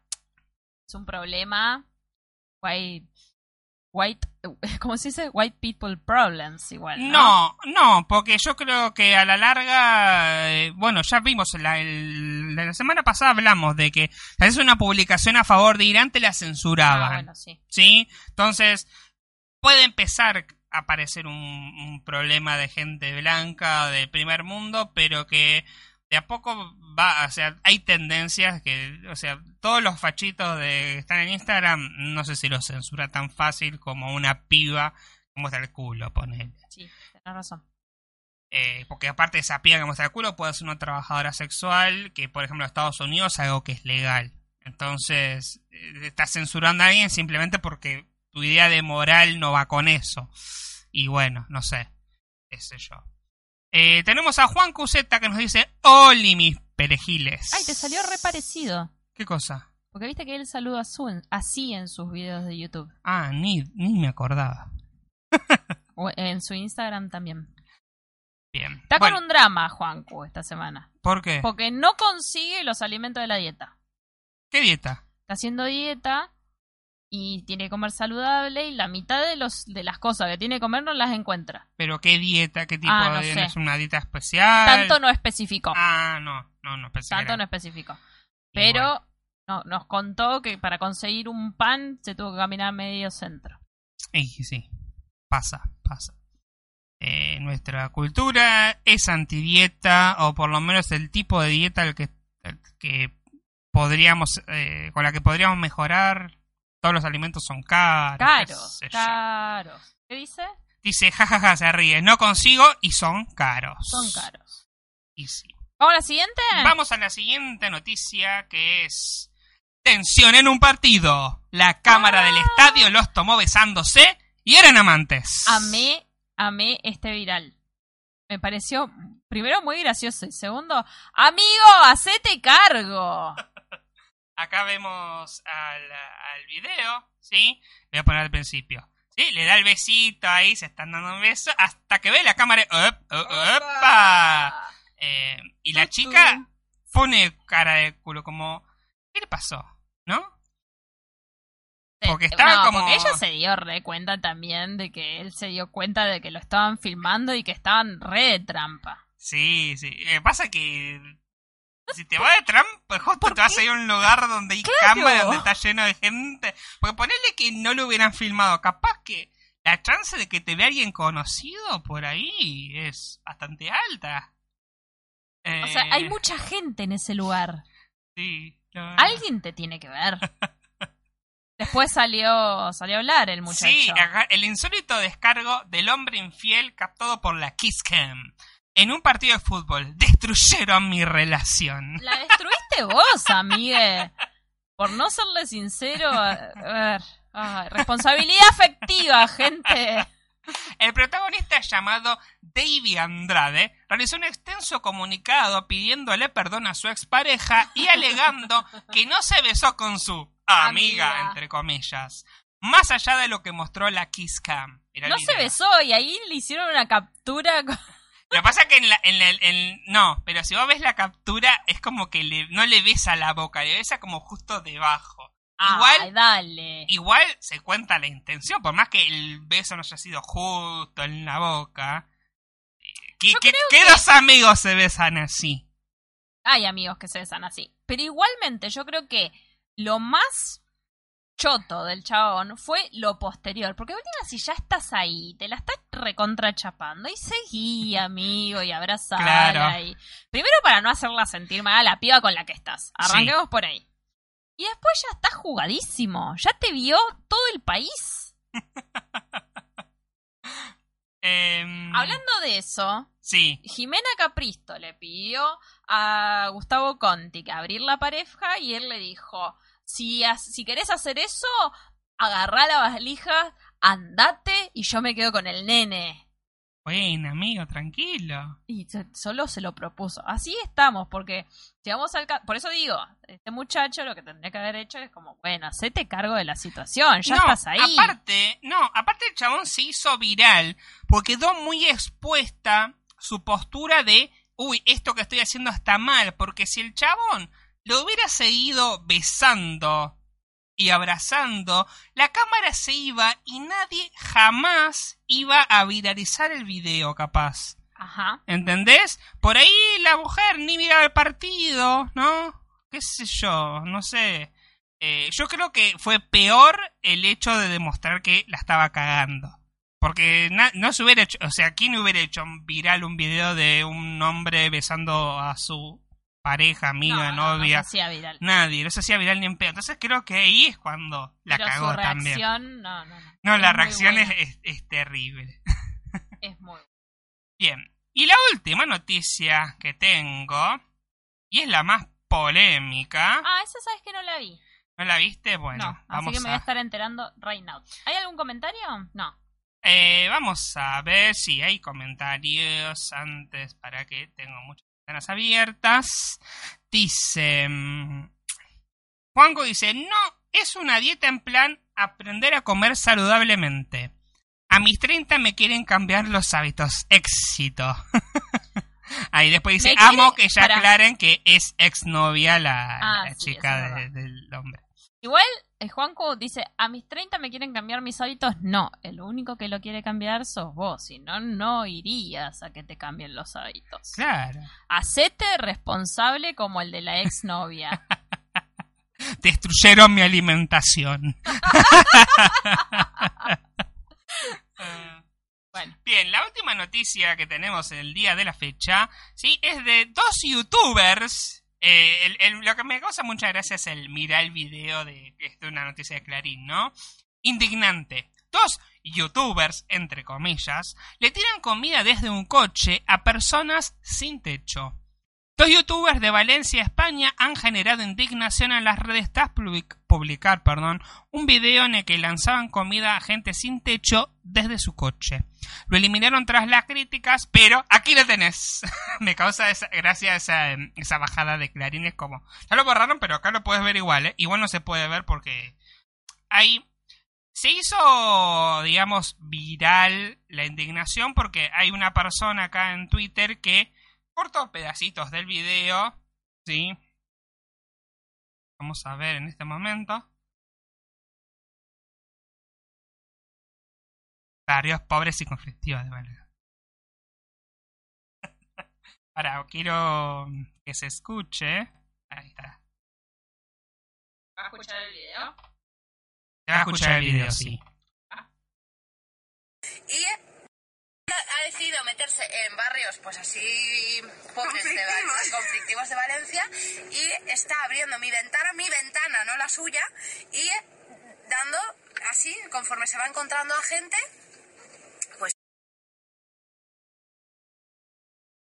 es un problema. Guay white, (laughs) ¿cómo se dice? White people problems igual.
No, no, porque yo creo que a la larga, eh, bueno, ya vimos, la, la semana pasada hablamos de que es una publicación a favor de Irán te la censuraban. Ah, bueno, sí. ¿Sí? Entonces, puede empezar a aparecer un, un problema de gente blanca del primer mundo, pero que de a poco va, o sea, hay tendencias que, o sea, todos los fachitos de que están en Instagram, no sé si los censura tan fácil como una piba que muestra el culo, ponele.
Sí, tienes razón.
Eh, porque aparte de esa piba que muestra el culo, puede ser una trabajadora sexual, que por ejemplo en Estados Unidos es algo que es legal. Entonces, eh, estás censurando a alguien simplemente porque tu idea de moral no va con eso. Y bueno, no sé. qué sé yo. Eh, tenemos a Juan Cuseta que nos dice, Oli mis perejiles.
Ay, te salió re parecido.
¿Qué cosa?
Porque viste que él saluda así en sus videos de YouTube.
Ah, ni, ni me acordaba. (laughs)
O en su Instagram también.
Bien.
Está
Bueno,
con un drama, Juancu, esta semana.
¿Por qué?
Porque no consigue los alimentos de la dieta.
¿Qué dieta?
Está haciendo dieta y tiene que comer saludable y la mitad de los de las cosas que tiene que comer no las encuentra.
¿Pero qué dieta? ¿Qué tipo
Ah, no
de
sé.
¿Es una dieta especial?
Tanto no especificó.
Ah, no, no, no que
Tanto no especificó. Pero
bueno.
no, nos contó que para conseguir un pan se tuvo que caminar medio centro.
Y sí, pasa, pasa. Eh, nuestra cultura es antidieta, o por lo menos el tipo de dieta al que, al que podríamos, eh, con la que podríamos mejorar. Todos los alimentos son caros.
Caros, caros. ¿Qué dice?
Dice, jajaja, se ríe, no consigo y son caros.
Son caros.
Y sí.
¿Vamos a la siguiente?
Vamos a la siguiente noticia que es tensión en un partido. La cámara
Ah.
del estadio los tomó besándose y eran amantes.
Amé, amé este viral. Me pareció, primero, muy gracioso. Y segundo, amigo, hacete cargo.
Acá vemos al, al video, ¿sí? Voy a poner al principio. ¿Sí? Le da el besito ahí, se están dando un beso, hasta que ve la cámara. ¡op, op, opa! Eh, y la chica pone cara de culo como... ¿Qué le pasó? ¿No? Porque estaba
no,
como-
porque ella se dio re cuenta también de que él se dio cuenta de que lo estaban filmando y que estaban re de trampa.
Sí, sí. Eh, pasa que si te vas de trampa, justo te vas a ir a un lugar donde hay cámaras, donde está lleno de gente. Porque ponerle que no lo hubieran filmado, capaz que la chance de que te vea alguien conocido por ahí es bastante alta.
O sea,
Eh,
hay mucha gente en ese lugar.
Sí. no,
Alguien te tiene que ver. (laughs) Después salió, salió a hablar el muchacho.
Sí, el insólito descargo del hombre infiel captado por la Kiss Cam. En un partido de fútbol destruyeron mi relación.
La destruiste vos, amigue. Por no serle sincero. A ver. ay, responsabilidad afectiva, gente.
El protagonista llamado Davey Andrade realizó un extenso comunicado pidiéndole perdón a su expareja y alegando que no se besó con su amiga,
Amiga.
entre comillas. Más allá de lo que mostró la Kiss Cam.
No se besó y ahí le hicieron una captura. con-
Lo que pasa es que en la, en la- en- no, pero si vos ves la captura es como que le- no le besa la boca, le besa como justo debajo. Igual-
Ay, dale.
Igual se cuenta la intención, por más que el beso no haya sido justo en la boca. eh, ¿Qué,
Yo
qué-
creo
qué
que-
dos amigos se besan así?
Hay amigos que se besan así. Pero igualmente, yo creo que lo más choto del chabón fue lo posterior. Porque última, si ya estás ahí, te la estás recontrachapando y seguí, amigo, y abrazala.
Claro.
Y... Primero para no hacerla sentir mal a la piba con la que estás. Arranquemos por ahí. Y después ya estás jugadísimo. Ya te vio todo el país. (laughs)
Em,
Hablando de eso,
Sí,
Jimena Capristo le pidió a Gustavo Conti que abrir la pareja y él le dijo, si, si querés hacer eso, agarrá la valija, andate y yo me quedo con el nene.
bueno, amigo, tranquilo.
Y solo se lo propuso. Así estamos, porque si vamos al... Por eso digo, este muchacho lo que tendría que haber hecho es como, bueno, hacete cargo de la situación, ya
no,
estás ahí.
aparte, no, aparte el chabón se hizo viral porque quedó muy expuesta su postura de, uy, esto que estoy haciendo está mal, porque si el chabón lo hubiera seguido besando y abrazando, la cámara se iba y nadie jamás iba a viralizar el video, capaz.
Ajá.
¿Entendés? Por ahí la mujer ni miraba el partido, ¿no? ¿Qué sé yo? No sé. Eh, yo creo que fue peor el hecho de demostrar que la estaba cagando. Porque no se hubiera hecho, o sea, ¿quién hubiera hecho viral un video de un hombre besando a su pareja, amiga,
no, no, no
novia?
se hacía viral.
Nadie, no se hacía viral ni en pedo. Entonces creo que ahí es cuando la
Pero
cagó
su
también.
no, no, no.
La reacción es,
buena.
es- es terrible. (laughs)
Es muy
Bien, y la última noticia que tengo, y es la más polémica,
Ah, esa sabes que no la vi.
¿no la viste? Bueno,
no, así
vamos
que me voy a
a...
estar enterando right now. ¿Hay algún comentario? No.
Eh, vamos a ver si hay comentarios antes para que tengo muchas ventanas abiertas. Dice... mm, Juanco dice, no, es una dieta en plan aprender a comer saludablemente. A mis 30 me quieren cambiar los hábitos. Éxito. (laughs) Ahí después dice, amo que ya aclaren que es exnovia la,
Ah,
la
sí,
chica de- del hombre.
Igual, Juanco dice, a mis 30 me quieren cambiar mis hábitos. No, el único que lo quiere cambiar sos vos. Si no, no irías a que te cambien los hábitos.
Claro.
Hacete responsable como el de la exnovia. (laughs)
Destruyeron mi alimentación. (laughs)
Bueno,
Bien, la última noticia que tenemos en el día de la fecha, sí, es de dos youtubers. Eh, el- lo que me causa mucha gracia es el mirar el video de de una noticia de Clarín, ¿no? Indignante. Dos youtubers, entre comillas, le tiran comida desde un coche a personas sin techo. Dos youtubers de Valencia, España, han generado indignación en las redes tras public- publicar perdón, un video en el que lanzaban comida a gente sin techo desde su coche. Lo eliminaron tras las críticas, pero aquí lo tenés. (laughs) Me causa esa, gracia esa, em, esa bajada de clarines como... Ya lo borraron, pero acá lo puedes ver igual, ¿eh? Igual no se puede ver porque hay... Se hizo, digamos, viral la indignación porque hay una persona acá en Twitter que cortó pedacitos del video, ¿sí? Vamos a ver en este momento. Barrios pobres y conflictivos de Valga. (laughs) Ahora, quiero que se escuche. Ahí está.
¿vas a escuchar el video?
Se va a escuchar el video, sí.
y ha decidido meterse en barrios pues así pobres de Val- conflictivos de Valencia y está abriendo mi ventana, mi ventana, no la suya, y dando así, conforme se va encontrando a gente, pues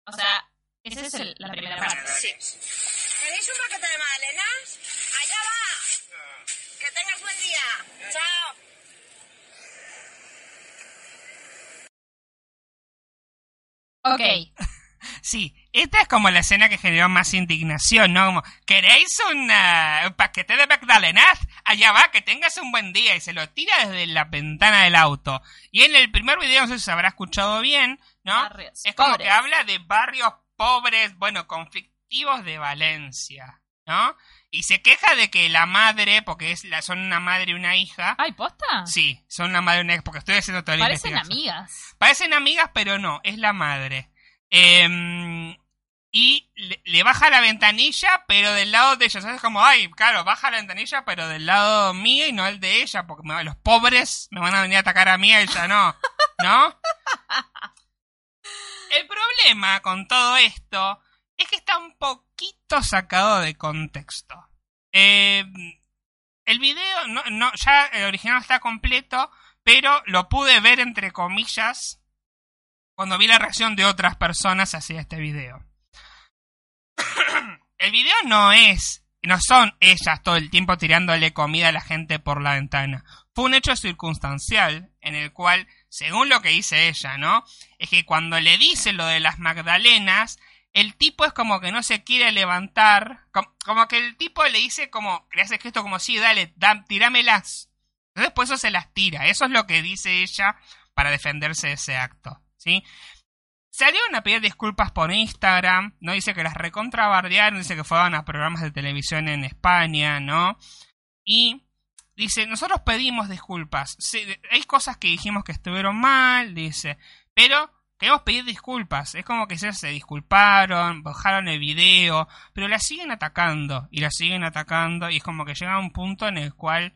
O sea, esa es el- la primera parte.
sí. ¿Tenéis un paquete de magdalenas? ¡Allá va! ¡Que tengas buen día! ¡Chao!
Ok,
Sí, esta es como la escena que generó más indignación, ¿no? Como, ¿queréis una- un paquete de Magdalenas? Allá va, que tengas un buen día. Y se lo tira desde la ventana del auto. Y en el primer video, no sé si se habrá escuchado bien, ¿no?
Barrios
es como
pobres.
que habla de barrios pobres, bueno, conflictivos de Valencia, ¿no? Y se queja de que la madre, porque es la, son una madre y una hija.
¿Ay, posta?
Sí, son una madre y una hija, porque estoy haciendo toda la
Parecen amigas.
Parecen amigas, pero no, es la madre. Em, y le, le baja la ventanilla, pero del lado de ella. ¿Sabes? Como, ay, claro, baja la ventanilla, pero del lado mío y no el de ella, porque me- los pobres me van a venir a atacar a mí y a ella no. ¿No? El problema con todo esto es que está un poquito sacado de contexto. Em, el video, no, no, ya el original está completo, pero lo pude ver entre comillas cuando vi la reacción de otras personas hacia este video. (coughs) el video no es, no son ellas todo el tiempo tirándole comida a la gente por la ventana. Fue un hecho circunstancial en el cual, según lo que dice ella, ¿no? Es que cuando le dice lo de las Magdalenas, el tipo es como que no se quiere levantar, com- como, que el tipo le dice como, le hace gesto como, sí, dale, da, tirámelas. Entonces por eso se las tira. Eso es lo que dice ella para defenderse de ese acto, ¿sí? Salieron a pedir disculpas por Instagram, ¿no? Dice que las recontrabardearon, dice que fueron a programas de televisión en España, ¿no? Y dice, nosotros pedimos disculpas. Sí, hay cosas que dijimos que estuvieron mal, dice, pero queremos pedir disculpas. Es como que ellos se disculparon, bajaron el video, pero la siguen atacando, y la siguen atacando, y es como que llega un punto en el cual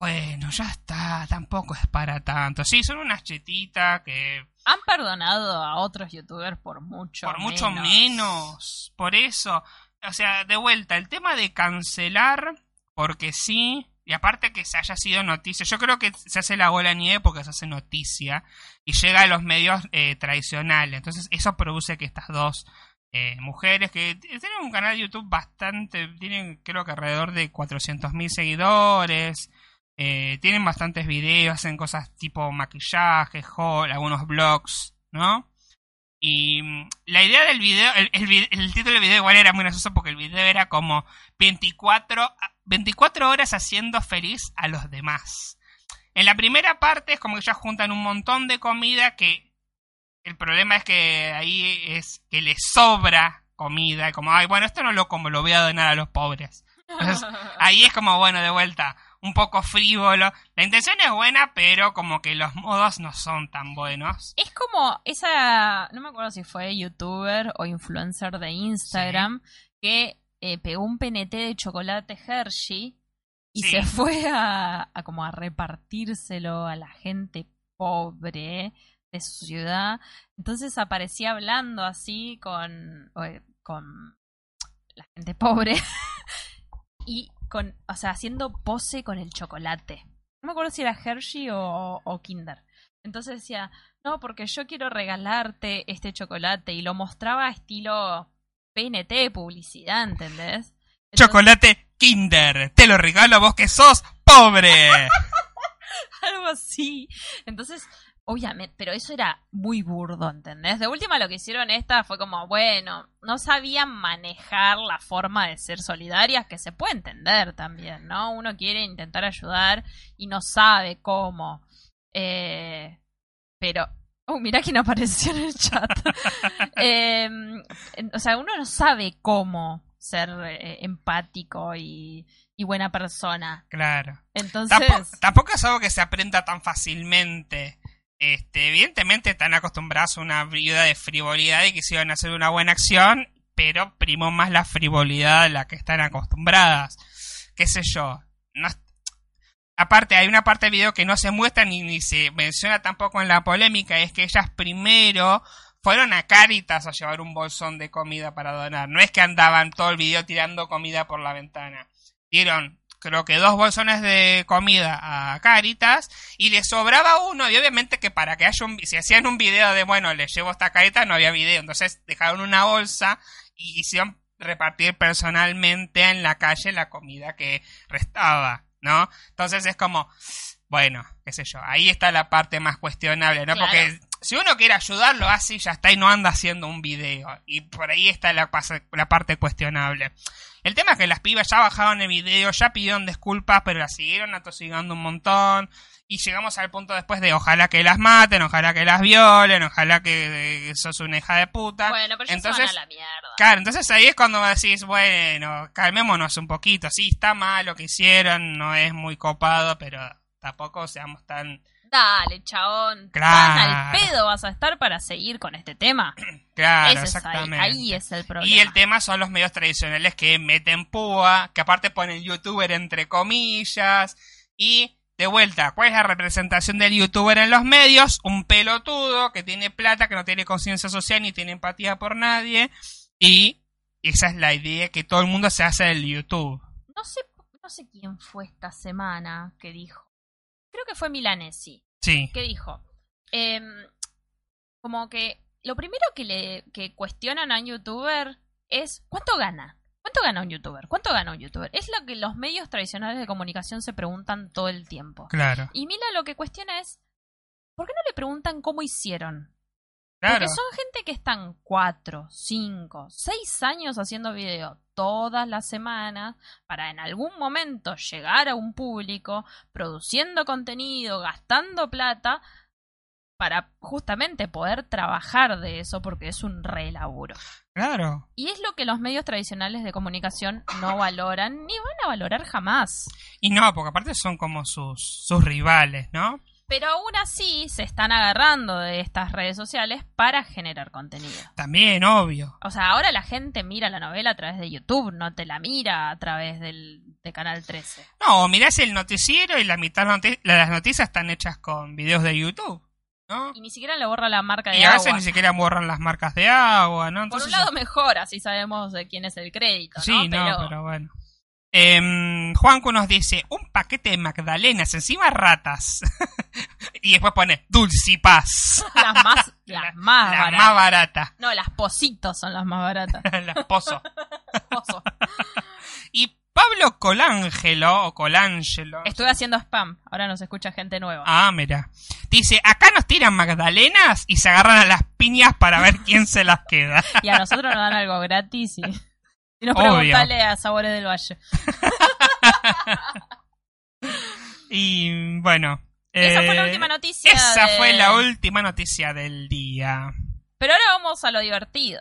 bueno, ya está, tampoco es para tanto. Sí, son unas chetitas que
Han perdonado a otros youtubers por mucho
por mucho menos. Por eso, o sea, de vuelta, el tema de cancelar, porque sí, y aparte que se haya sido noticia, yo creo que se hace la bola nieve porque se hace noticia y llega a los medios eh, tradicionales. Entonces, eso produce que estas dos eh, mujeres que tienen un canal de YouTube bastante, tienen creo que alrededor de 400.000 seguidores. Eh, tienen bastantes videos, hacen cosas tipo maquillaje, haul, algunos blogs, ¿no? Y mm, la idea del video, el, el el título del video igual era muy gracioso porque el video era como 24, a- 24 horas haciendo feliz a los demás. En la primera parte es como que ya juntan un montón de comida que el problema es que ahí es que les sobra comida, y como, ay, bueno, esto no lo como, lo voy a donar a los pobres. Entonces, (laughs) ahí es como, bueno, de vuelta, un poco frívolo. La intención es buena, pero como que los modos no son tan buenos.
Es como esa, no me acuerdo si fue youtuber o influencer de Instagram, que eh, pegó un PNT de chocolate Hershey y
Sí.
se (laughs) fue a, a como a repartírselo a la gente pobre de su ciudad. Entonces aparecía hablando así con, con la gente pobre (laughs) y con, o sea, haciendo pose con el chocolate. No me acuerdo si era Hershey o, o Kinder. Entonces decía, no, porque yo quiero regalarte este chocolate. Y lo mostraba estilo PNT, publicidad, ¿entendés? Entonces,
Chocolate Kinder, te lo regalo a vos que sos pobre. (laughs)
Algo así. Entonces, obviamente, pero eso era muy burdo, ¿entendés? De última lo que hicieron esta fue como, bueno, no sabían manejar la forma de ser solidarias, que se puede entender también, ¿no? Uno quiere intentar ayudar y no sabe cómo. Eh, pero, oh, mirá quién apareció en el chat. (laughs) Eh, o sea, uno no sabe cómo ser eh, empático y, y buena persona.
Claro.
Entonces...
Tampoco, tampoco es algo que se aprenda tan fácilmente. Este, evidentemente están acostumbrados a una vida de frivolidad y quisieron hacer una buena acción, pero primó más la frivolidad a la que están acostumbradas. Qué sé yo. No Aparte, hay una parte del video que no se muestra ni, se menciona tampoco en la polémica, es que ellas primero fueron a Caritas a llevar un bolsón de comida para donar. No es que andaban todo el video tirando comida por la ventana. Dieron, creo que dos bolsones de comida a Caritas y les sobraba uno. Y obviamente que para que haya un... Si hacían un video de, bueno, les llevo esta Caritas, no había video. Entonces dejaron una bolsa y hicieron repartir personalmente en la calle la comida que restaba, ¿no? Entonces es como, bueno, qué sé yo, ahí está la parte más cuestionable, ¿no?
Claro.
Porque si uno quiere ayudarlo así, ya está y no anda haciendo un video. Y por ahí está la, la parte cuestionable. El tema es que las pibas ya bajaron el video, ya pidieron disculpas, pero las siguieron atosigando un montón. Y llegamos al punto después de ojalá que las maten, ojalá que las violen, ojalá que, que sos una hija de puta.
Bueno, pero
Entonces,
se van a la mierda.
Claro, entonces ahí es cuando decís, bueno, calmémonos un poquito. Sí, está mal lo que hicieron, no es muy copado, pero tampoco seamos tan...
Dale, chabón.
Claro.
Tan al pedo vas a estar para seguir con este tema. (clears throat)
Claro,
Ese es ahí,
exactamente.
ahí es el problema.
Y el tema son los medios tradicionales que meten púa, que aparte ponen youtuber entre comillas. Y de vuelta, ¿cuál es la representación del youtuber en los medios? Un pelotudo que tiene plata, que no tiene conciencia social ni tiene empatía por nadie. Y esa es la idea que todo el mundo se hace del YouTube.
No sé, no sé quién fue esta semana que dijo. Creo que fue Milanesi.
Sí,
que dijo? Em, como que lo primero que le que cuestionan a un youtuber es ¿cuánto gana? ¿Cuánto gana un youtuber? ¿Cuánto gana un youtuber? Es lo que los medios tradicionales de comunicación se preguntan todo el tiempo.
claro.
Y Mila lo que cuestiona es ¿por qué no le preguntan cómo hicieron?
Claro.
Porque son gente que están cuatro, cinco, seis años haciendo video todas las semanas para en algún momento llegar a un público, produciendo contenido, gastando plata, para justamente poder trabajar de eso porque es un re laburo.
Claro.
Y es lo que los medios tradicionales de comunicación no valoran ni van a valorar jamás.
Y no, porque aparte son como sus, sus rivales, ¿no?
Pero aún así se están agarrando de estas redes sociales para generar contenido.
También, obvio.
O sea, ahora la gente mira la novela a través de YouTube, no te la mira a través del, de Canal 13.
No, mirás el noticiero y la mitad de las noticias están hechas con videos de YouTube, ¿no?
Y ni siquiera le borra la marca de
Y a veces
agua.
ni siquiera borran las marcas de agua, ¿no?
Por
Entonces,
un lado mejor, así sabemos de quién es el crédito, ¿no?
Sí, no, pero, bueno. Em, Juanco nos dice, un paquete de magdalenas, encima ratas. (laughs) y después pone dulcipaz. (laughs)
las más, las
La-
más
la
baratas.
más barata.
No, las positos son las más baratas. (laughs)
Las pozo.
Pozo.
Y Pablo Colangelo o Colangelo.
Estuve haciendo spam, ahora nos escucha gente nueva.
Ah, mira. Dice, acá nos tiran magdalenas y se agarran a las piñas para ver quién se las queda.
Y a nosotros nos dan algo gratis y, y nos
Obvio.
preguntale a Sabores del Valle. (laughs)
y bueno.
Esa fue la
eh,
última noticia.
Esa
de-
fue la última noticia del día.
Pero ahora vamos a lo divertido.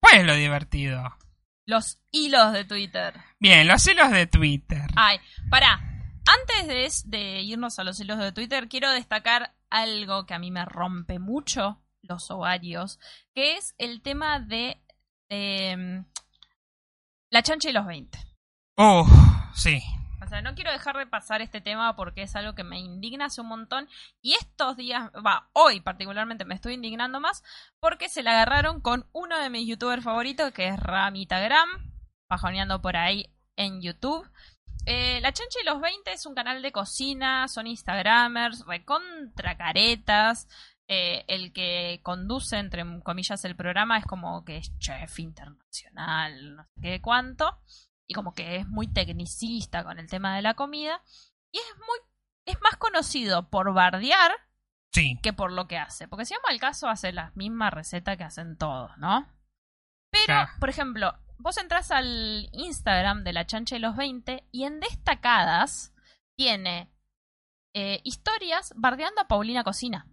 ¿Cuál es lo divertido?
Los hilos de Twitter.
Bien, los hilos de Twitter.
Ay, pará. Antes de, es- de irnos a los hilos de Twitter, quiero destacar algo que a mí me rompe mucho los ovarios, que es el tema de em, la chancha y los 20.
Oh, sí.
O sea, no quiero dejar de pasar este tema porque es algo que me indigna hace un montón. Y estos días, va, hoy particularmente me estoy indignando más porque se la agarraron con uno de mis youtubers favoritos, que es Ramitagram, bajoneando por ahí en YouTube. Eh, la Chancha y los 20 es un canal de cocina, son Instagramers, recontra caretas. Eh, el que conduce, entre comillas, el programa es como que es chef internacional, no sé qué cuánto y como que es muy tecnicista con el tema de la comida y es muy es más conocido por bardear
Sí.
que por lo que hace, porque si vamos al caso hace la misma receta que hacen todos, ¿no? Pero, por ejemplo, vos entras al Instagram de la chancha y los 20 y en destacadas tiene eh, historias bardeando a Paulina Cocina.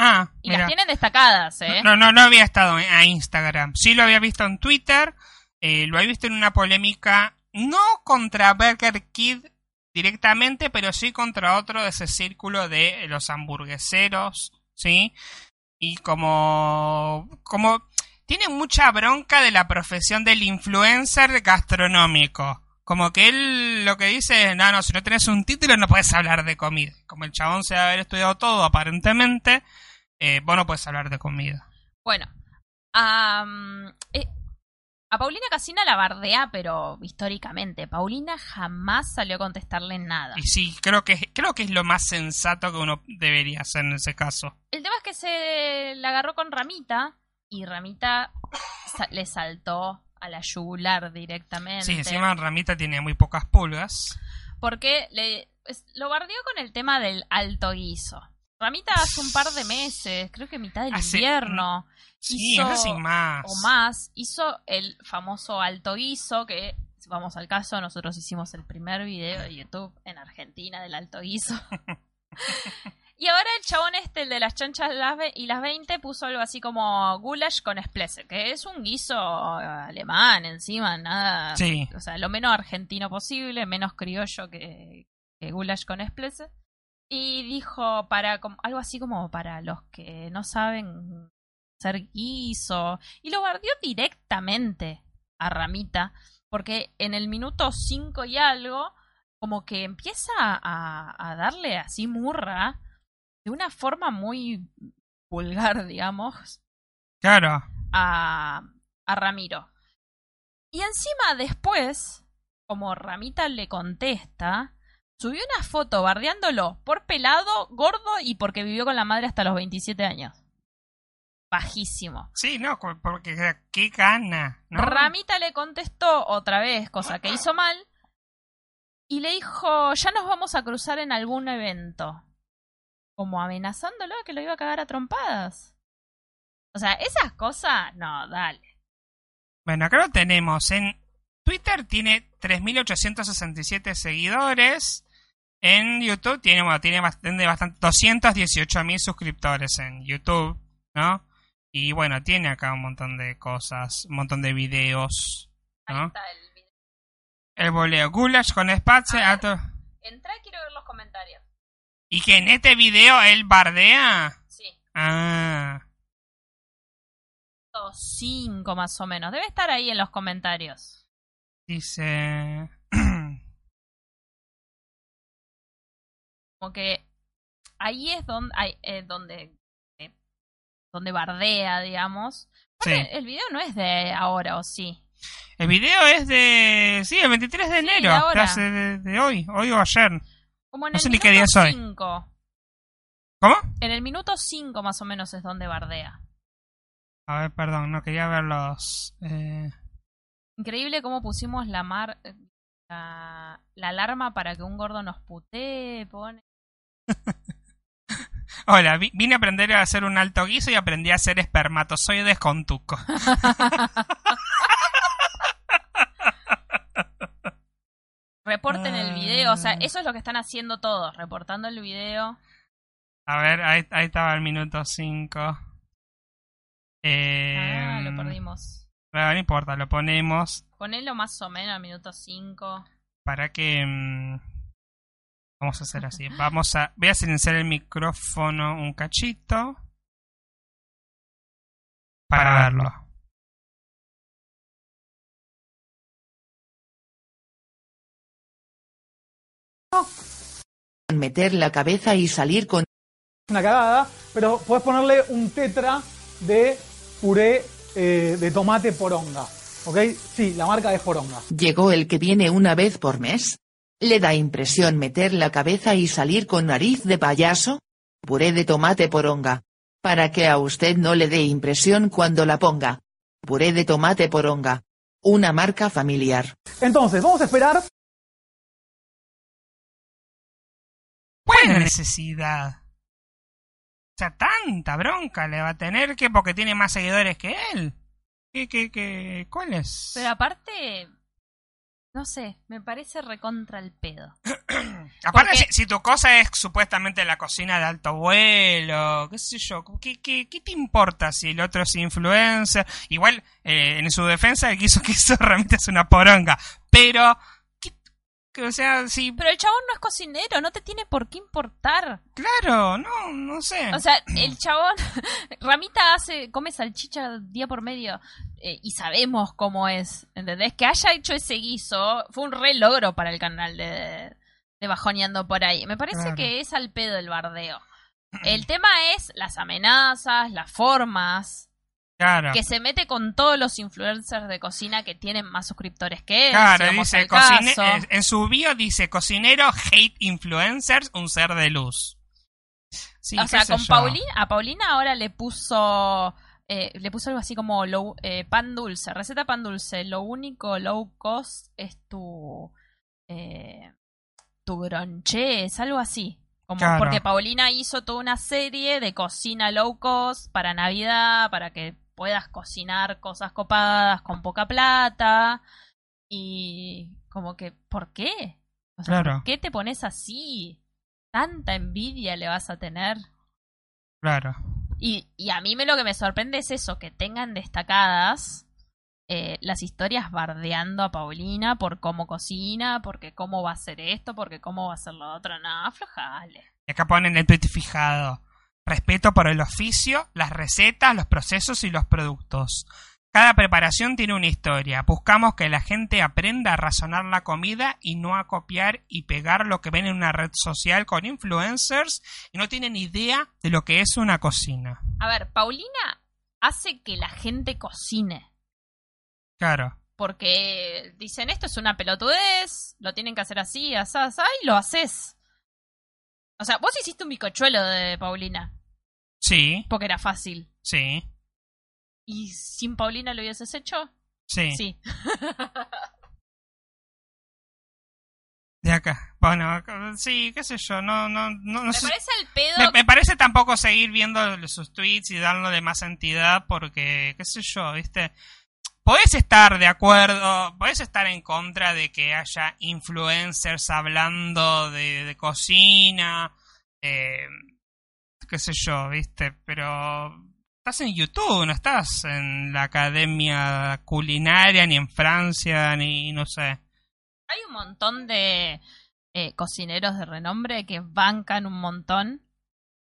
Ah,
Y
mira.
las tienen destacadas, ¿eh?
No, no, no había estado a Instagram. Sí lo había visto en Twitter. eh, lo había visto en una polémica, no contra Burger Kid directamente, pero sí contra otro de ese círculo de los hamburgueseros, ¿sí? Y como, como tiene mucha bronca de la profesión del influencer gastronómico. Como que él lo que dice es, no, no, si no tenés un título no puedes hablar de comida. Como el chabón se debe haber estudiado todo aparentemente, eh, vos no puedes hablar de comida.
Bueno, eh, a Paulina Casina la bardea, pero históricamente. Paulina jamás salió a contestarle nada.
Y sí, creo que, creo que es lo más sensato que uno debería hacer en ese caso.
El tema es que se la agarró con Ramita y Ramita sa- le saltó a la yugular directamente.
Sí, encima Ramita tiene muy pocas pulgas.
Porque le, es- lo bardeó con el tema del alto guiso. Ramita hace un par de meses, creo que mitad del
Hace-
invierno,
Sí,
Hizo-
más.
o más, hizo el famoso alto guiso, que si vamos al caso, nosotros hicimos el primer video de YouTube en Argentina del alto guiso. (laughs) y ahora el chabón este, el de las chanchas y las 20, puso algo así como goulash con esplese, que es un guiso eh, alemán encima, nada,
Sí.
o sea, lo menos argentino posible, menos criollo que, que goulash con esplese. Y dijo para como- algo así como para los que no saben hacer guiso. Y lo bardeó directamente a Ramita. Porque en el minuto 5 y algo, como que empieza a, a darle así murra de una forma muy vulgar, digamos,
Claro.
a, a Ramiro. Y encima después, como Ramita le contesta, subió una foto bardeándolo por pelado, gordo y porque vivió con la madre hasta los 27 años. Bajísimo.
Sí, no, porque qué gana, ¿no?
Ramita le contestó otra vez, cosa que hizo mal, y le dijo, ya nos vamos a cruzar en algún evento. Como amenazándolo que lo iba a cagar a trompadas. O sea, esas cosas, no, dale.
Bueno, acá lo tenemos. En Twitter tiene 3.867 seguidores. En YouTube tiene, bueno, tiene bastante, bastante 218.000 suscriptores en YouTube, ¿no? Y bueno, tiene acá un montón de cosas, un montón de videos,
Ahí
¿no?
está el video.
El voleo Gulash con Spatze,
A ver.
ato-
Entra y quiero ver los comentarios.
y que en este video él bardea.
Sí,
Ah,
cinco más o menos. Debe estar ahí en los comentarios.
dice...
Como que ahí es donde, ahí, eh, donde, eh, donde bardea, digamos.
Sí.
El video no es de ahora, ¿o sí?
El video es de... Sí, el 23 de
Sí,
enero,
de
hace de, de hoy, hoy o ayer.
Como en
No
el
sé ni qué día soy.
5.
¿Cómo?
En el minuto 5 más o menos es donde bardea.
A ver, perdón, no quería ver los... eh,
Increíble cómo pusimos la mar, eh, La, la alarma para que un gordo nos putee, pone. (laughs)
Hola, vi- vine a aprender a hacer un alto guiso y aprendí a hacer espermatozoides con tuco. (laughs)
Reporten el video, o sea,
Ah.
eso es lo que están haciendo todos, reportando el video.
A ver, ahí, ahí estaba el minuto 5. Eh,
Ah, lo perdimos.
bueno, no importa, lo ponemos
Ponelo más o menos al minuto 5.
para que... mm, vamos a hacer así. Vamos a... Voy a silenciar el micrófono un cachito. Para verlo.
meter la cabeza y salir con
una cagada, pero puedes ponerle un tetra de puré eh, de tomate poronga. ¿Ok? Sí, la marca es poronga.
llegó el que viene una vez por mes. ¿Le da impresión meter la cabeza y salir con nariz de payaso? Puré de tomate poronga. Para que a usted no le dé impresión cuando la ponga. Puré de tomate poronga. Una marca familiar.
Entonces, vamos a esperar.
Buena necesidad. O sea, tanta bronca le va a tener que porque tiene más seguidores que él. ¿Qué, qué, qué? ¿Cuál es?
Pero aparte, no sé, me parece recontra el pedo. (clears throat)
Aparte,
porque-
si, si tu cosa es supuestamente la cocina de alto vuelo, qué sé yo, ¿qué, qué, qué te importa si el otro es influencer? Igual, eh, en su defensa, el que hizo (laughs) que eso realmente es una poronga. Pero, ¿qué- qué- o sea, si,
Pero el chabón no es cocinero, no te tiene por qué importar.
claro, no, no sé.
O sea, el chabón, (laughs) Ramita hace, come salchicha día por medio eh, y sabemos cómo es, ¿entendés? Que haya hecho ese guiso fue un re logro para el canal de, de Bajoneando por ahí. Me parece
Claro.
que es al pedo el bardeo. (clears throat) El tema es las amenazas, las formas,
claro.
que se mete con todos los influencers de cocina que tienen más suscriptores que él.
Claro,
si
dice, cocine- en su bio dice, cocinero, hate influencers, un ser de luz. Sí,
o sea, con. Paulina, a Paulina ahora le puso eh, le puso algo así como low- eh, pan dulce, receta pan dulce. Lo único low cost es tu eh, tu es algo así. Como
Claro.
porque Paulina hizo toda una serie de cocina low cost para Navidad, para que puedas cocinar cosas copadas con poca plata y como que ¿por qué? O sea,
Claro.
¿por qué te pones así? Tanta envidia le vas a tener.
Claro.
Y, y a mí me lo que me sorprende es eso, que tengan destacadas eh, las historias bardeando a Paulina por cómo cocina, porque cómo va a hacer esto, porque cómo va a hacer lo otro. No, aflojale.
Acá ponen el tweet fijado. Respeto por el oficio, las recetas, los procesos y los productos. Cada preparación tiene una historia. Buscamos que la gente aprenda a razonar la comida y no a copiar y pegar lo que ven en una red social con influencers y no tienen idea de lo que es una cocina.
A ver, Paulina hace que la gente cocine.
Claro.
Porque dicen esto es una pelotudez, lo tienen que hacer así, asá, asá, y lo haces. O sea, vos hiciste un bicochuelo de Paulina,
Sí,
porque era fácil.
sí,
¿Y sin Paulina lo hubieses hecho?
sí.
Sí. (laughs)
De acá. Bueno, sí, qué sé yo, no, no, no,
Me parece el pedo.
Me, me parece tampoco seguir viendo sus tweets y darle más entidad porque, qué sé yo, ¿viste? Podés estar de acuerdo, podés estar en contra de que haya influencers hablando de, de cocina, eh, qué sé yo, ¿viste? Pero estás en YouTube, no estás en la academia culinaria, ni en Francia, ni no sé.
Hay un montón de eh, cocineros de renombre que bancan un montón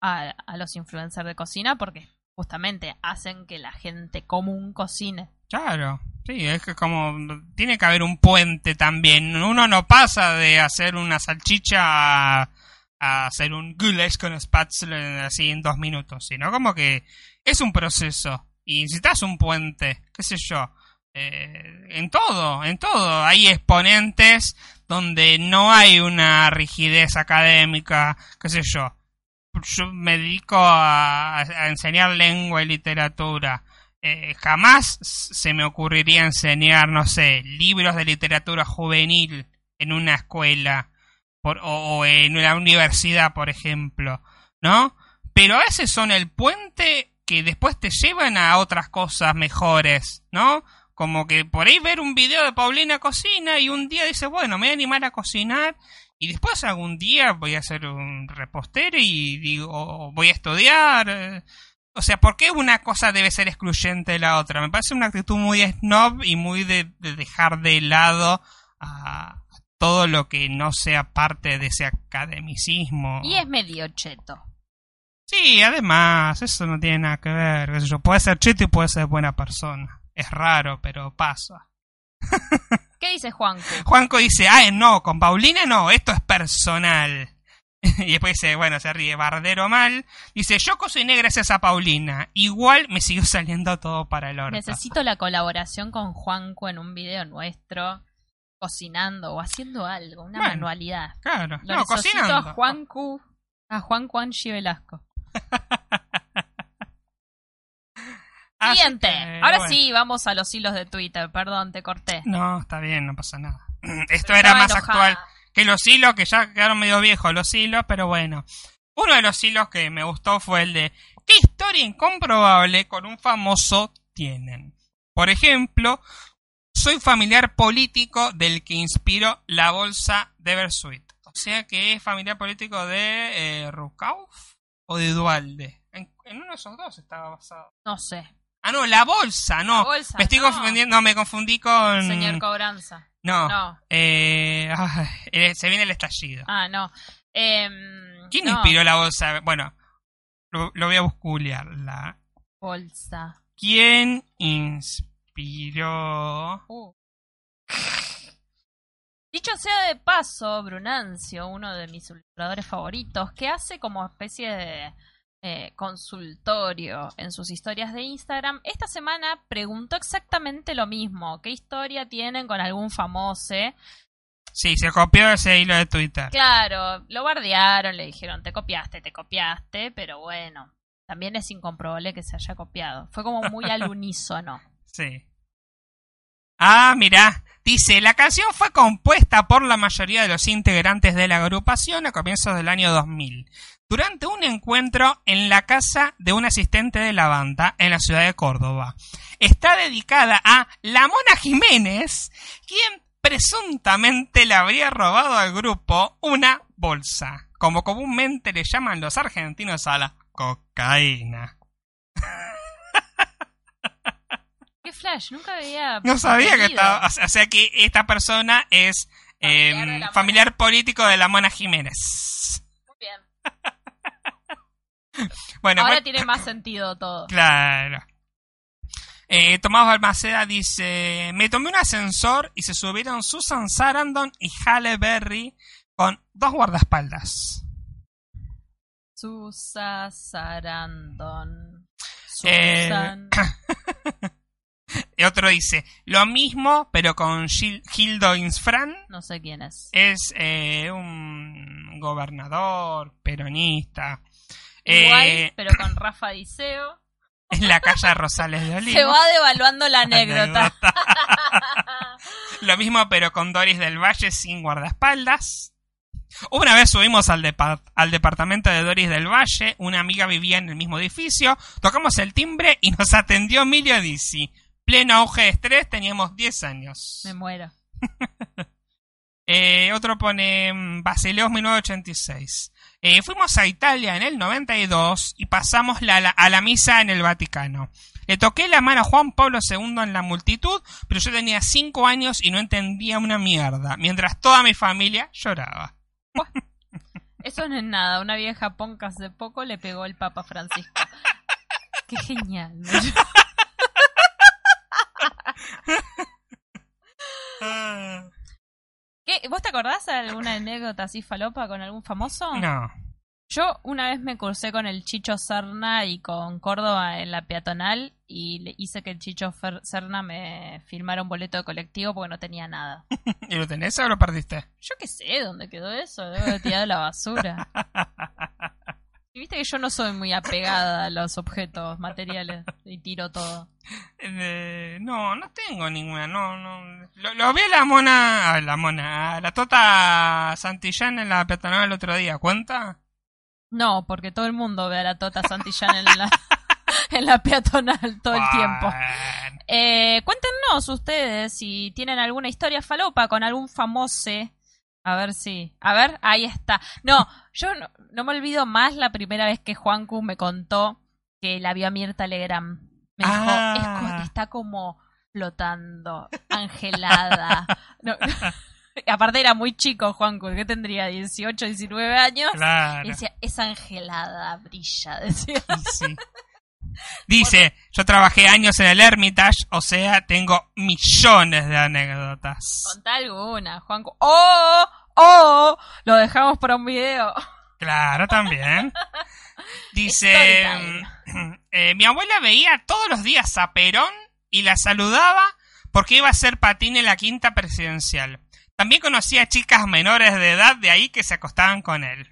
a, a los influencers de cocina porque justamente hacen que la gente común cocine.
Claro, sí, es que como tiene que haber un puente también. Uno no pasa de hacer una salchicha a, a hacer un goulash con spatula así en dos minutos, sino como que es un proceso y necesitas un puente, qué sé yo. Eh, en todo, en todo. Hay exponentes donde no hay una rigidez académica, qué sé yo. Yo me dedico a, a enseñar lengua y literatura. Eh, jamás se me ocurriría enseñar, no sé, libros de literatura juvenil en una escuela por, o, en una universidad, por ejemplo, ¿no? Pero a veces son el puente que después te llevan a otras cosas mejores, ¿no? Como que por ahí ver un video de Paulina cocina y un día dices, bueno, me voy a animar a cocinar y después algún día voy a hacer un repostero y digo, voy a estudiar. eh. O sea, ¿por qué una cosa debe ser excluyente de la otra? Me parece una actitud muy snob y muy de, de dejar de lado a todo lo que no sea parte de ese academicismo.
Y es medio cheto.
Sí, además, eso no tiene nada que ver. yo, puede ser cheto y puede ser buena persona. Es raro, pero pasa. (laughs)
¿Qué dice Juanco?
Juanco dice, ah, no, con Paulina no, esto es personal. (laughs) y después dice, bueno, se ríe, bardero mal. Dice, yo cociné gracias a Paulina. Igual me siguió (laughs) saliendo todo para el orto.
Necesito la colaboración con Juanco en un video nuestro, cocinando o haciendo algo, una
Bueno,
manualidad.
Claro,
Lo
no, cocinando.
a Juancu, a Juan Juanchi Velasco. (laughs) Siguiente.
que,
Ahora
bueno.
sí, vamos a los hilos de Twitter. Perdón, te corté.
No, está bien, no pasa nada. (clears throat) Esto
Pero
era más
enojada.
actual que los hilos, que ya quedaron medio viejos los hilos, pero bueno. Uno de los hilos que me gustó fue el de ¿Qué historia incomprobable con un famoso tienen? Por ejemplo, soy familiar político del que inspiró la bolsa de Versuit. O sea que es familiar político de eh, Rukauf o de Dualde. En, en uno de esos dos estaba basado.
No sé.
Ah, no, la bolsa, no.
La bolsa,
me estoy
no.
confundiendo, no, me confundí con...
Señor Cobranza.
No.
No.
Eh, (laughs) eh, se viene el estallido.
Ah, no. Em,
¿Quién
no,
inspiró la bolsa? Bueno, lo, lo voy a busculear. La...
Bolsa.
¿Quién inspiró?
Uh. Dicho sea de paso, Brunancio, uno de mis ilustradores favoritos, que hace como especie de eh, consultorio en sus historias de Instagram, esta semana preguntó exactamente lo mismo. ¿Qué historia tienen con algún famoso?
Sí, se copió ese hilo de Twitter.
Claro, lo bardearon, le dijeron, te copiaste, te copiaste, pero bueno, también es incomprobable que se haya copiado. Fue como muy al (laughs) unísono.
Sí. Ah, mirá. Dice, la canción fue compuesta por la mayoría de los integrantes de la agrupación a comienzos del año 2000, durante un encuentro en la casa de un asistente de la banda en la ciudad de Córdoba. Está dedicada a La Mona Jiménez, quien presuntamente le habría robado al grupo una bolsa, como comúnmente le llaman los argentinos a la cocaína. (laughs)
¿Qué flash? Nunca había...
No sabía que estaba. O sea, que esta persona es eh,
Familiar la
familiar político de la Mona Jiménez.
Muy bien. (laughs)
Bueno,
Ahora tiene más sentido todo.
claro. Eh, Tomás Balmaceda dice: Me tomé un ascensor y se subieron Susan Sarandon y Halle Berry con dos guardaespaldas.
Susa Sarandon.
Eh,
Susan. (laughs)
Y otro dice: Lo mismo, pero con Gil- Gildo Insfran.
No sé quién es.
Es eh, un gobernador peronista.
Igual,
Eh,
pero con (coughs) Rafa Diceo.
en la calle Rosales de Olivos.
Se va devaluando la (laughs) anécdota. (laughs)
Lo mismo, pero con Doris del Valle sin guardaespaldas. Una vez subimos al, depa- al departamento de Doris del Valle, una amiga vivía en el mismo edificio, tocamos el timbre y nos atendió Emilio Dizzi. Pleno auge de estrés, teníamos 10 años.
Me muero. (laughs)
Eh, otro pone mm, Basileos 1986. Eh, fuimos a Italia en el 92 y pasamos la- la- a la misa en el Vaticano. Le toqué la mano a Juan Pablo II en la multitud, pero yo tenía 5 años y no entendía una mierda, mientras toda mi familia lloraba.
Eso no es nada. Una vieja ponca hace poco le pegó el Papa Francisco. (laughs) Qué genial. ¿no? ¿Qué? ¿Vos te acordás de alguna anécdota así falopa con algún famoso?
No.
Yo una vez me cursé con el Chicho Serna y con Córdoba en la peatonal y le hice que el Chicho Fer- Serna me firmara un boleto de colectivo porque no tenía nada. (laughs)
¿Y lo tenés o lo perdiste?
Yo qué sé dónde quedó eso, debo de tirar a la basura. (laughs) Y viste que yo no soy muy apegada a los objetos materiales y tiro todo.
Eh, no, no tengo ninguna, no, no. Lo, lo vi a la mona, a la mona, a la Tota Santillán en la peatonal el otro día, ¿cuenta?
No, porque todo el mundo ve a la Tota Santillán en la, (laughs) en la peatonal todo el tiempo. Eh, cuéntenos ustedes si tienen alguna historia falopa con algún famoso. A ver si. A ver, ahí está. No, yo no, no me olvido más la primera vez que Juancu me contó que la vio a Mirta Legrand. Me dijo,
Ah.
"Es co- está como flotando, angelada. (laughs) No, (laughs) aparte era muy chico Juancu, que tendría 18, 19 años.
Claro.
Y decía, es angelada, brilla, (laughs) decía.
Sí. Dice, yo trabajé años en el Hermitage, o sea, tengo millones de anécdotas.
Contá alguna, Juancu. ¡Oh! ¡Oh! Lo dejamos para un video.
Claro, también. Dice, (clears throat) eh, mi abuela veía todos los días a Perón y la saludaba porque iba a ser patín en la quinta presidencial. También conocía chicas menores de edad de ahí que se acostaban con él.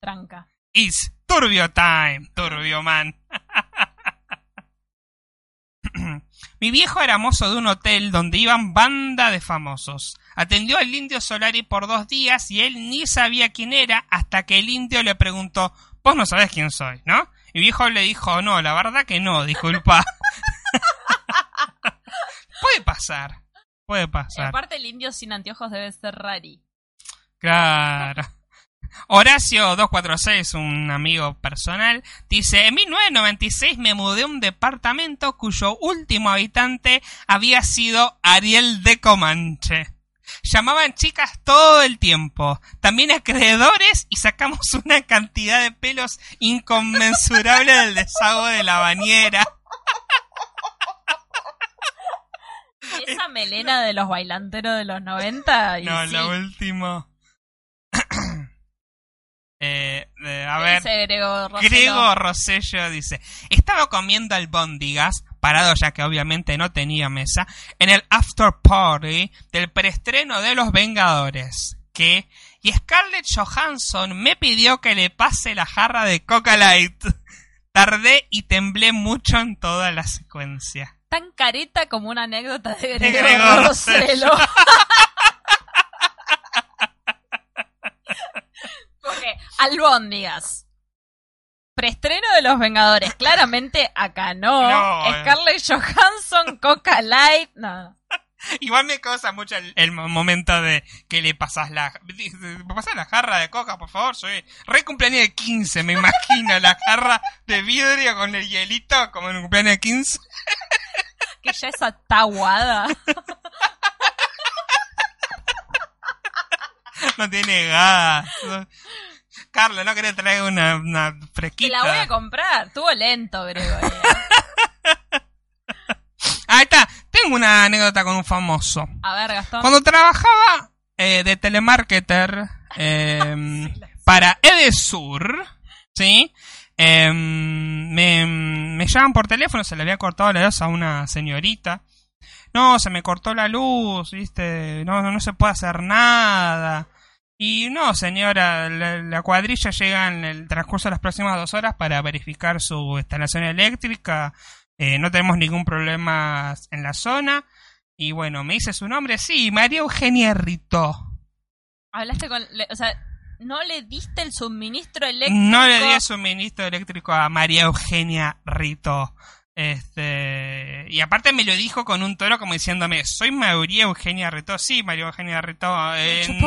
Tranca.
It's Turbio Time, Turbio Man. (clears throat) Mi viejo era mozo de un hotel donde iban banda de famosos. Atendió al indio Solari por dos días y él ni sabía quién era hasta que el indio le preguntó, vos no sabés quién soy, ¿no? Mi viejo le dijo, no, la verdad que no, disculpa. (laughs) puede pasar, puede
Y
pasar.
aparte el indio sin anteojos debe ser rari.
Claro. Horacio 246, un amigo personal, dice, en 1996 me mudé a un departamento cuyo último habitante había sido Ariel de Comanche. Llamaban chicas todo el tiempo, también acreedores y sacamos (laughs) una cantidad de pelos inconmensurable del desagüe de la bañera.
Y (laughs) esa melena de los bailanteros de los 90. Y
No,
sí.
lo último. (clears throat) eh, eh, a
¿Qué
ver.
dice Grego?
Grego Rosello dice, estaba comiendo albóndigas, parado ya que obviamente no tenía mesa, en el after party del preestreno de Los Vengadores, que, y Scarlett Johansson me pidió que le pase la jarra de Coca Light. (laughs) Tardé y temblé mucho en toda la secuencia.
Tan careta como una anécdota de
De
Grego,
Grego
Roselo. Porque, (laughs) albóndigas. Preestreno de Los Vengadores. (laughs) Claramente acá no.
No, eh.
Scarlett Johansson, Coca Light. No. (laughs)
Igual me causa mucho el, el mo- momento de que le pasas la... ¿Me pasas la jarra de coca, por favor? Soy re cumpleaños de 15, me imagino la jarra de vidrio con el hielito como en un cumpleaños de 15. (laughs)
Que ya esa taguada.
No tiene gas. Carlos, ¿no querés traer una, una
Te
fresquita?
la voy a comprar. Estuvo lento, Grego. eh. (laughs)
Ahí está. Tengo una anécdota con un famoso.
A ver, Gastón.
Cuando trabajaba eh, de telemarketer (laughs) eh, para Edesur, ¿sí? Eh, me, me llaman por teléfono, se le había cortado la luz a una señorita. No, se me cortó la luz, ¿viste? No, no, no se puede hacer nada. Y no, señora, la, la cuadrilla llega en el transcurso de las próximas dos horas para verificar su instalación eléctrica. Eh, no tenemos ningún problema en la zona. Y bueno, ¿me dice su nombre? Sí, María Eugenia Rito.
Hablaste con. le- o sea, no le diste el suministro eléctrico.
No le di el suministro eléctrico a María Eugenia Rito. Este, y aparte me lo dijo con un tono como diciéndome, soy María Eugenia Rito. Sí, María Eugenia Rito. En,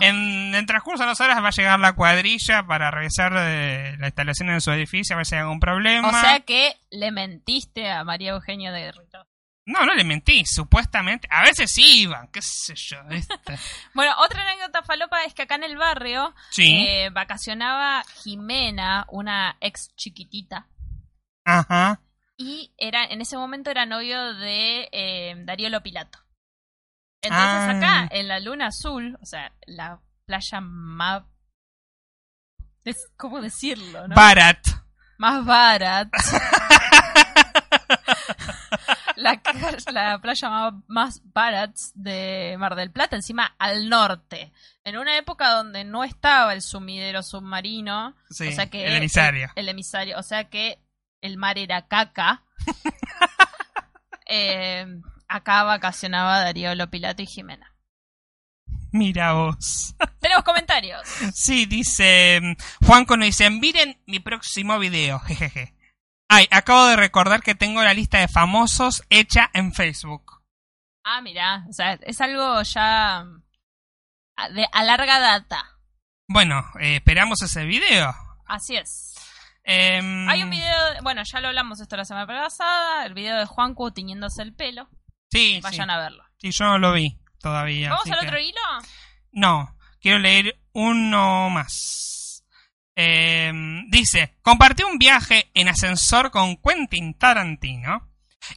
en, en transcurso de dos horas va a llegar la cuadrilla para revisar eh, la instalación en su edificio, a ver si hay algún problema.
O sea que le mentiste a María Eugenia de Rito.
No, no le mentí, supuestamente. A veces sí iban, qué sé yo. (laughs)
Bueno, otra anécdota falopa es que acá en el barrio
Sí.
eh, vacacionaba Jimena, una ex chiquitita.
Ajá.
Y era, en ese momento era novio de eh, Darío Lopilato. Entonces
Ah.
acá, en la Luna Azul, o sea, la playa más... es- ¿Cómo decirlo? ¿no?
Barat.
más barat. (laughs) la, la playa más, más barats de Mar del Plata, encima al norte. En una época donde no estaba el sumidero submarino.
Sí,
o sea que
el emisario.
El, emisario. O sea que el mar era caca. (laughs) Eh, acá vacacionaba Darío Lopilato y Jimena.
Mira vos. (laughs)
Tenemos comentarios.
Sí, dice mm, Juanco nos dice, miren mi próximo video, jejeje. Ay, acabo de recordar que tengo la lista de famosos hecha en Facebook.
Ah, mira, o sea, es algo ya a- de a larga data.
Bueno, eh, esperamos ese video.
Así es.
Em,
Hay un video, de- bueno, ya lo hablamos esto la semana pasada, el video de Juancu tiñéndose el pelo.
Sí,
Vayan
sí.
a verlo.
Sí, yo no lo vi todavía.
¿Vamos al
que-
otro hilo?
No, quiero leer uno más. Em, dice, compartí un viaje en ascensor con Quentin Tarantino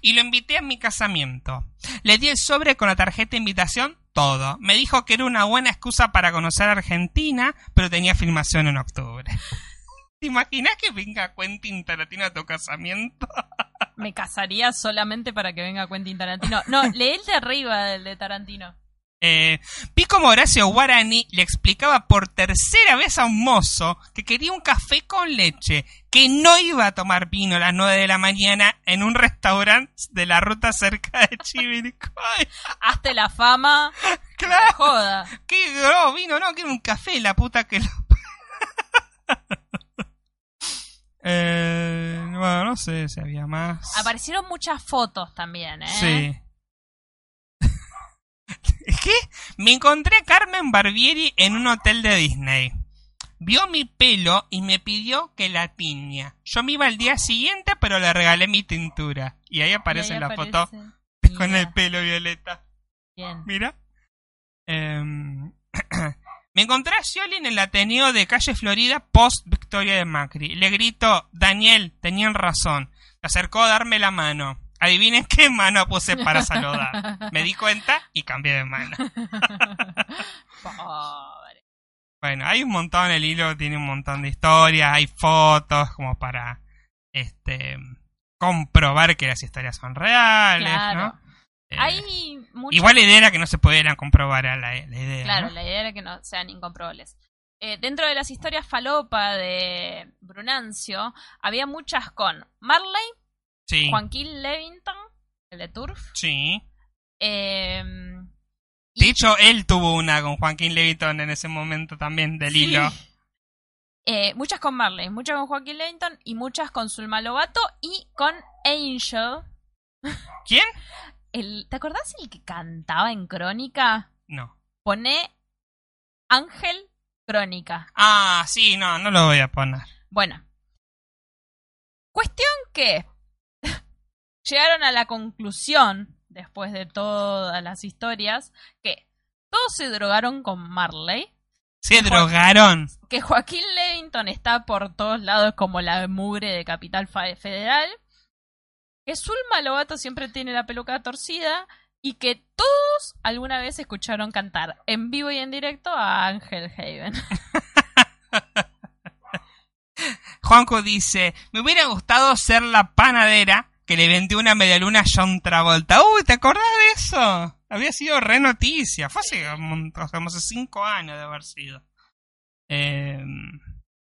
y lo invité a mi casamiento. Le di el sobre con la tarjeta de invitación, todo. Me dijo que era una buena excusa para conocer Argentina, pero tenía filmación en octubre. (laughs) ¿Te imaginas que venga Quentin Tarantino a tu casamiento? (laughs)
Me casaría solamente para que venga Quentin Tarantino. No, lee el de arriba del de Tarantino.
Eh, vi como Horacio Guarani le explicaba por tercera vez a un mozo que quería un café con leche, que no iba a tomar vino a las 9 de la mañana en un restaurante de la ruta cerca de Chivilcoy.
Hazte la fama, (laughs)
claro,
joda.
que no, vino, no, quiero un café, la puta que lo... (laughs) eh, bueno, no sé si había más.
Aparecieron muchas fotos también, ¿eh?
Sí. (laughs) ¿Qué? Me encontré a Carmen Barbieri en un hotel de Disney. Vio mi pelo y me pidió que la tiña. Yo me iba al día siguiente, pero le regalé mi tintura. Y ahí aparece
Y ahí
la
aparece.
foto (laughs) con el pelo violeta.
Bien.
Mira. Em, (clears throat) (clears throat) me encontré a Scioli en el Ateneo de Calle Florida post Victoria de Macri. Le gritó, Daniel, tenían razón. Se acercó a darme la mano. Adivinen qué mano puse para saludar. Me di cuenta y cambié de mano. (laughs)
Pobre.
Bueno, hay un montón, el hilo tiene un montón de historias, hay fotos como para este comprobar que las historias son reales,
Claro.
¿no? Eh,
Hay
Igual la idea era que no se pudieran comprobar a la, la idea.
Claro,
¿no?
la idea era que no sean incomprobables. Eh, dentro de las historias falopa de Brunancio, había muchas con Marley,
Sí.
Joaquín Levington, el de Turf,
Sí.
eh,
De hecho, él tuvo una con Joaquín Levitón en ese momento también del
Sí.
hilo. (laughs)
eh, muchas con Marley, muchas con Joaquín Levington y muchas con Zulma Lobato y con Angel.
¿Quién?
El, ¿Te acordás el que cantaba en Crónica?
No.
Pone Ángel Crónica.
Ah, sí, no, no lo voy a poner.
Bueno. Cuestión que (laughs) llegaron a la conclusión, después de todas las historias, que todos se drogaron con Marley,
Se drogaron.
que Joaquín Levington está por todos lados como la mugre de Capital Federal, que Zulma Lobato siempre tiene la peluca torcida y que todos alguna vez escucharon cantar en vivo y en directo a Ángel Haven. (laughs)
Juanco dice, me hubiera gustado ser la panadera que le vendió una medialuna a John Travolta. Uy, ¿te acordás de eso? Había sido re noticia. Fue hace, hace cinco años de haber sido. Eh,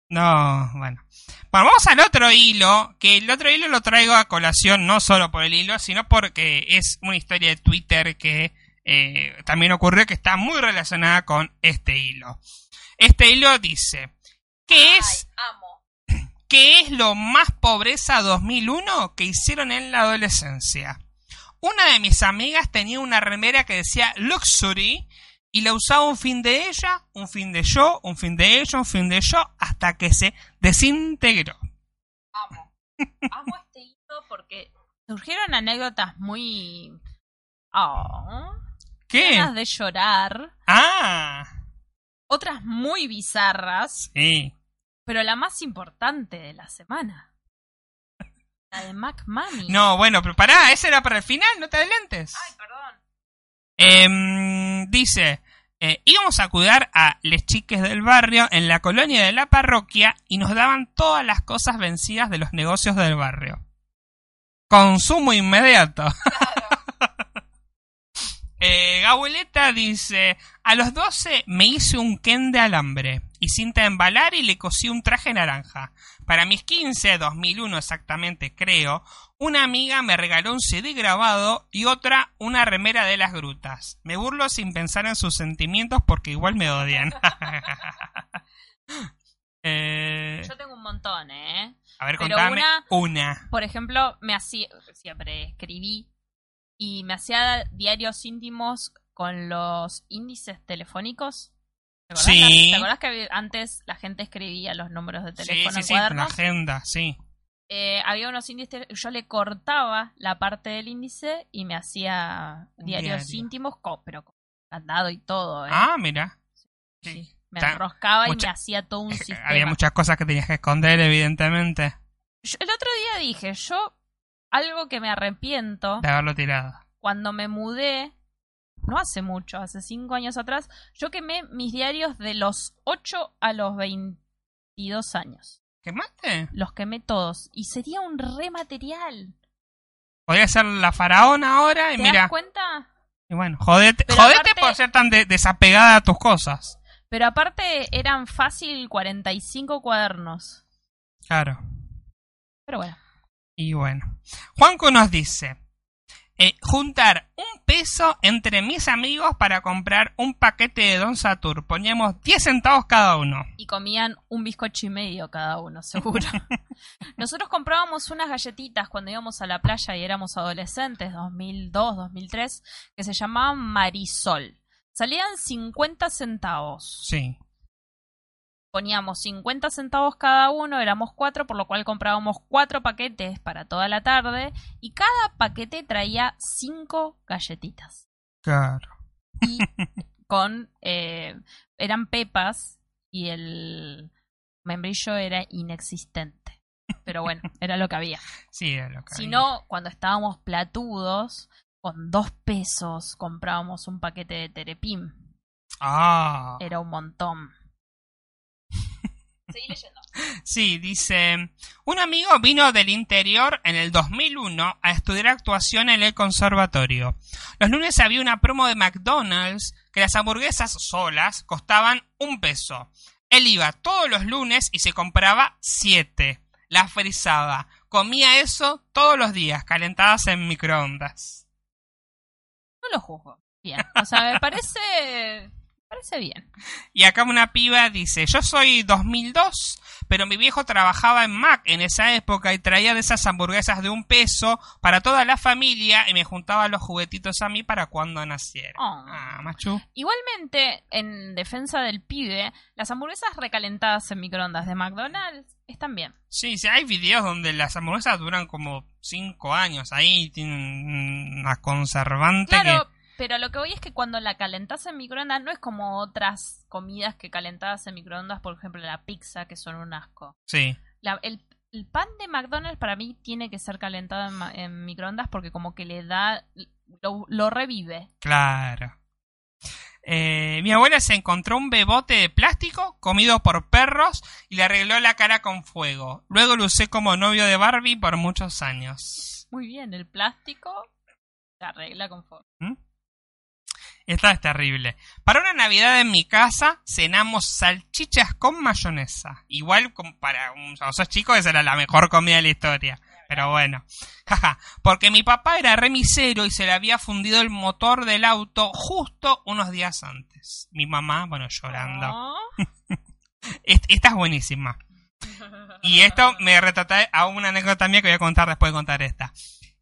no, bueno. Bueno, vamos al otro hilo, que el otro hilo lo traigo a colación no solo por el hilo, sino porque es una historia de Twitter que eh, también ocurrió que está muy relacionada con este hilo. Este hilo dice, ¿qué es
amo. (clears throat)
¿Qué es lo más pobreza 2001 que hicieron en la adolescencia? Una de mis amigas tenía una remera que decía Luxury y la usaba un fin de ella, un fin de yo, un fin de ella, un fin de yo, hasta que se desintegró.
Amo. Amo este hilo porque surgieron anécdotas muy. Oh,
¿Qué?
ganas de llorar.
Ah,
Otras muy bizarras.
sí.
Pero la más importante de la semana. La de Mac Mami.
No, bueno, pero pará, ese era para el final, no te adelantes.
Ay, perdón.
Em, dice, eh, íbamos a cuidar a les chiques del barrio en la colonia de la parroquia y nos daban todas las cosas vencidas de los negocios del barrio. Consumo inmediato. (laughs) Eh, Gabueleta dice, a los 12 me hice un Ken de alambre y cinta de embalar y le cosí un traje naranja. Para mis 15, 2001 exactamente creo, una amiga me regaló un CD grabado y otra una remera de las grutas. Me burlo sin pensar en sus sentimientos porque igual me odian. (laughs) Eh,
Yo tengo un montón, ¿eh?
a ver,
pero
contame
una-
una.
Por ejemplo, me hacía, siempre escribí y me hacía diarios íntimos con los índices telefónicos. ¿Te acordás,
Sí.
¿Te acordás que antes la gente escribía los números de
Sí,
teléfono
sí,
en
sí, la agenda, sí.
Eh, había unos índices, yo le cortaba la parte del índice y me hacía diarios
diario.
íntimos, pero con candado y todo. ¿eh?
Ah, mira.
Sí, Me
Ta-
enroscaba
mucha-
y me hacía todo un (laughs) sistema.
Había muchas cosas que tenías que esconder, evidentemente,
Yo- el otro día dije, yo, algo que me arrepiento,
de haberlo tirado.
cuando me mudé, no hace mucho, hace cinco años atrás, yo quemé mis diarios de los 8 a los 22 años.
¿Quemaste?
Los quemé todos. Y sería un rematerial.
Podría ser la faraona ahora y
¿Te
mira.
das cuenta?
Y bueno, jodete, jodete
aparte-
por ser tan de- desapegada a tus cosas.
Pero aparte eran fácil 45 cuadernos.
Claro.
Pero bueno.
Y bueno. Juanco nos dice. Eh, juntar un peso entre mis amigos para comprar un paquete de Don Satur. Poníamos 10 centavos cada uno.
Y comían un bizcocho y medio cada uno, seguro. (laughs) Nosotros comprábamos unas galletitas cuando íbamos a la playa y éramos adolescentes, 2002, 2003, que se llamaban Marisol. Salían 50 centavos.
Sí.
Poníamos 50 centavos cada uno, éramos cuatro, por lo cual comprábamos cuatro paquetes para toda la tarde y cada paquete traía cinco galletitas.
Claro.
Y con... eh, eran pepas y el membrillo era inexistente. Pero bueno, era lo que había.
Sí, era lo que
Si
había.
no, cuando estábamos platudos, con dos pesos comprábamos un paquete de terepim.
Ah.
Era un montón. Seguí leyendo.
Sí, dice, un amigo vino del interior en el 2001 a estudiar actuación en el conservatorio. Los lunes había una promo de McDonald's que las hamburguesas solas costaban un peso. Él iba todos los lunes y se compraba siete. Las frizaba. Comía eso todos los días, calentadas en microondas.
No lo juzgo. Bien. O sea, me parece. Parece bien.
Y acá una piba dice, yo soy 2002, pero mi viejo trabajaba en Mac en esa época y traía de esas hamburguesas de un peso para toda la familia y me juntaba los juguetitos a mí para cuando naciera.
Oh.
Ah, machu.
Igualmente, en defensa del pibe, las hamburguesas recalentadas en microondas de McDonald's están bien.
Sí, sí, hay videos donde las hamburguesas duran como 5 años ahí, tienen una conservante
Claro, pero lo que voy es que cuando la calentás en microondas no es como otras comidas que calentadas en microondas, por ejemplo la pizza, que son un asco.
Sí,
La- el, el pan de McDonald's para mí tiene que ser calentado en, microondas porque como que le da, lo, lo revive.
claro. Eh, mi abuela se encontró un bebote de plástico comido por perros y le arregló la cara con fuego. Luego lo usé como novio de Barbie por muchos años.
Muy bien, el plástico se arregla con fuego.
Esta es terrible. Para una Navidad en mi casa cenamos salchichas con mayonesa. Igual como para un, o sos chicos esa era la mejor comida de la historia. Pero bueno. (laughs) Jaja. Porque mi papá era remisero y se le había fundido el motor del auto justo unos días antes. Mi mamá, bueno, llorando.
Oh. (laughs)
Est- Esta es buenísima. Y esto me retrata a una anécdota mía que voy a contar después de contar esta.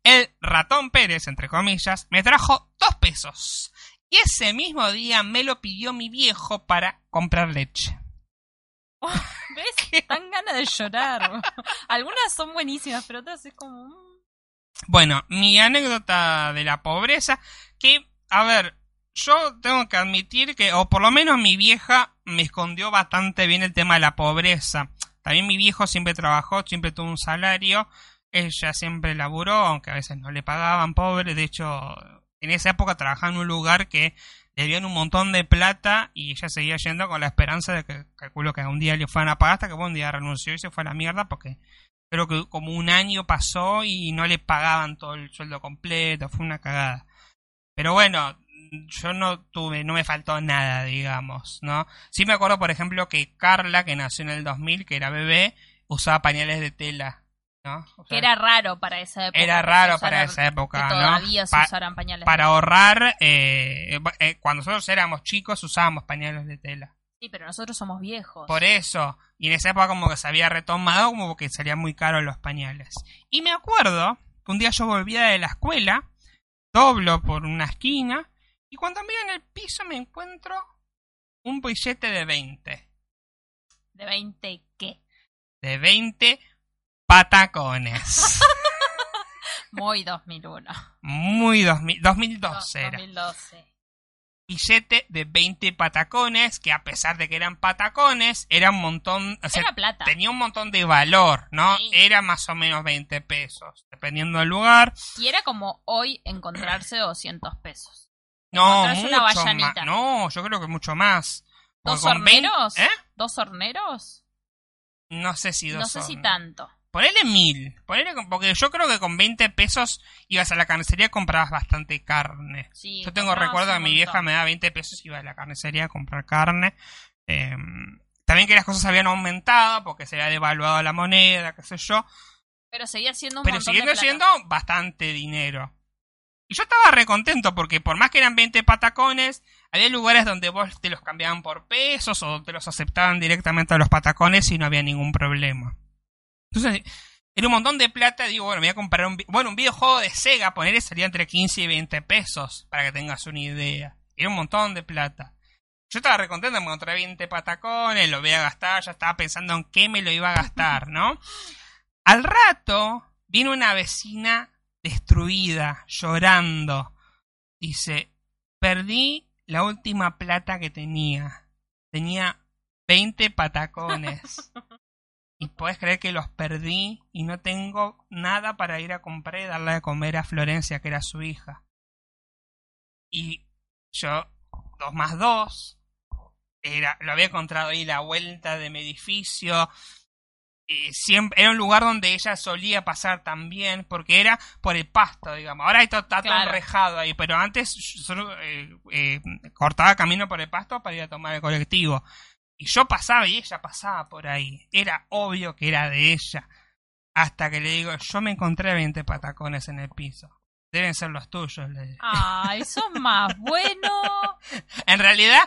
El ratón Pérez, entre comillas, me trajo dos pesos. Y ese mismo día me lo pidió mi viejo para comprar leche.
¿Ves? (laughs) Dan ganas de llorar. Algunas son buenísimas, pero otras es como... mm.
Bueno, mi anécdota de la pobreza, que, a ver, yo tengo que admitir que, o por lo menos mi vieja me escondió bastante bien el tema de la pobreza. También mi viejo siempre trabajó, siempre tuvo un salario, ella siempre laburó, aunque a veces no le pagaban, pobre. De hecho, en esa época trabajaba en un lugar que dieron un montón de plata y ella seguía yendo con la esperanza de que, calculo que un día le fueran a pagar, hasta que un día renunció y se fue a la mierda porque creo que como un año pasó y no le pagaban todo el sueldo completo, fue una cagada. Pero bueno, yo no tuve, no me faltó nada, digamos, ¿no? Sí me acuerdo, por ejemplo, que Carla, que nació en el 2000, que era bebé, usaba pañales de tela, ¿no? O
Que era raro para esa época.
era raro para esa época,
que
¿no?
todavía se
Pa-
usaran pañales.
para ahorrar, eh, eh, cuando nosotros éramos chicos usábamos pañales de tela.
Sí, pero nosotros somos viejos.
Por eso, y en esa época como que se había retomado, como que salían muy caros los pañales. Y me acuerdo que un día yo volvía de la escuela, doblo por una esquina, y cuando miro en el piso me encuentro un billete de 20.
¿De 20 qué?
De 20 patacones. (laughs)
Muy 2001.
Muy 2000, 2012 era.
2012.
Billete de 20 patacones, que a pesar de que eran patacones, era un montón... o sea,
Era plata.
tenía un montón de valor, ¿no?
Sí.
Era más o menos 20 pesos, dependiendo del lugar.
Y era como hoy encontrarse 200 pesos.
No, mucho
una
más. No, yo creo que mucho más.
¿Dos
Porque 20
horneros?
¿Eh?
¿Dos horneros?
No sé si dos
No sé si
son.
tanto.
Ponele mil. Ponele porque yo creo que con 20 pesos ibas a la carnicería y comprabas bastante carne.
Sí,
yo tengo recuerdo que mi vieja me da 20 pesos y iba a la carnicería a comprar carne. Eh, también que las cosas habían aumentado porque se había devaluado la moneda, qué sé yo.
Pero seguía siendo un
pero siguiendo
de
siendo bastante dinero. Y yo estaba recontento porque por más que eran 20 patacones, había lugares donde vos te los cambiaban por pesos o te los aceptaban directamente a los patacones y no había ningún problema. Entonces, era un montón de plata, digo, bueno, me voy a comprar un, bueno, un videojuego de Sega, ponerle salía entre 15 y 20 pesos, para que tengas una idea. Era un montón de plata. Yo estaba recontento, me encontré 20 patacones, lo voy a gastar, ya estaba pensando en qué me lo iba a gastar, ¿no? Al rato viene una vecina destruida, llorando. Dice, perdí la última plata que tenía. Tenía 20 patacones. (laughs) y puedes creer que los perdí y no tengo nada para ir a comprar y darle de comer a Florencia, que era su hija. Y yo, dos más dos, era, lo había encontrado ahí la vuelta de mi edificio. Y siempre, era un lugar donde ella solía pasar también, porque era por el pasto, digamos. Ahora está, está todo
Claro.
enrejado ahí, pero antes yo solo eh, eh, cortaba camino por el pasto para ir a tomar el colectivo. Y yo pasaba y ella pasaba por ahí. Era obvio que era de ella. Hasta que le digo, yo me encontré 20 patacones en el piso. Deben ser los tuyos, le digo.
Ay, sos más bueno. (laughs)
En realidad,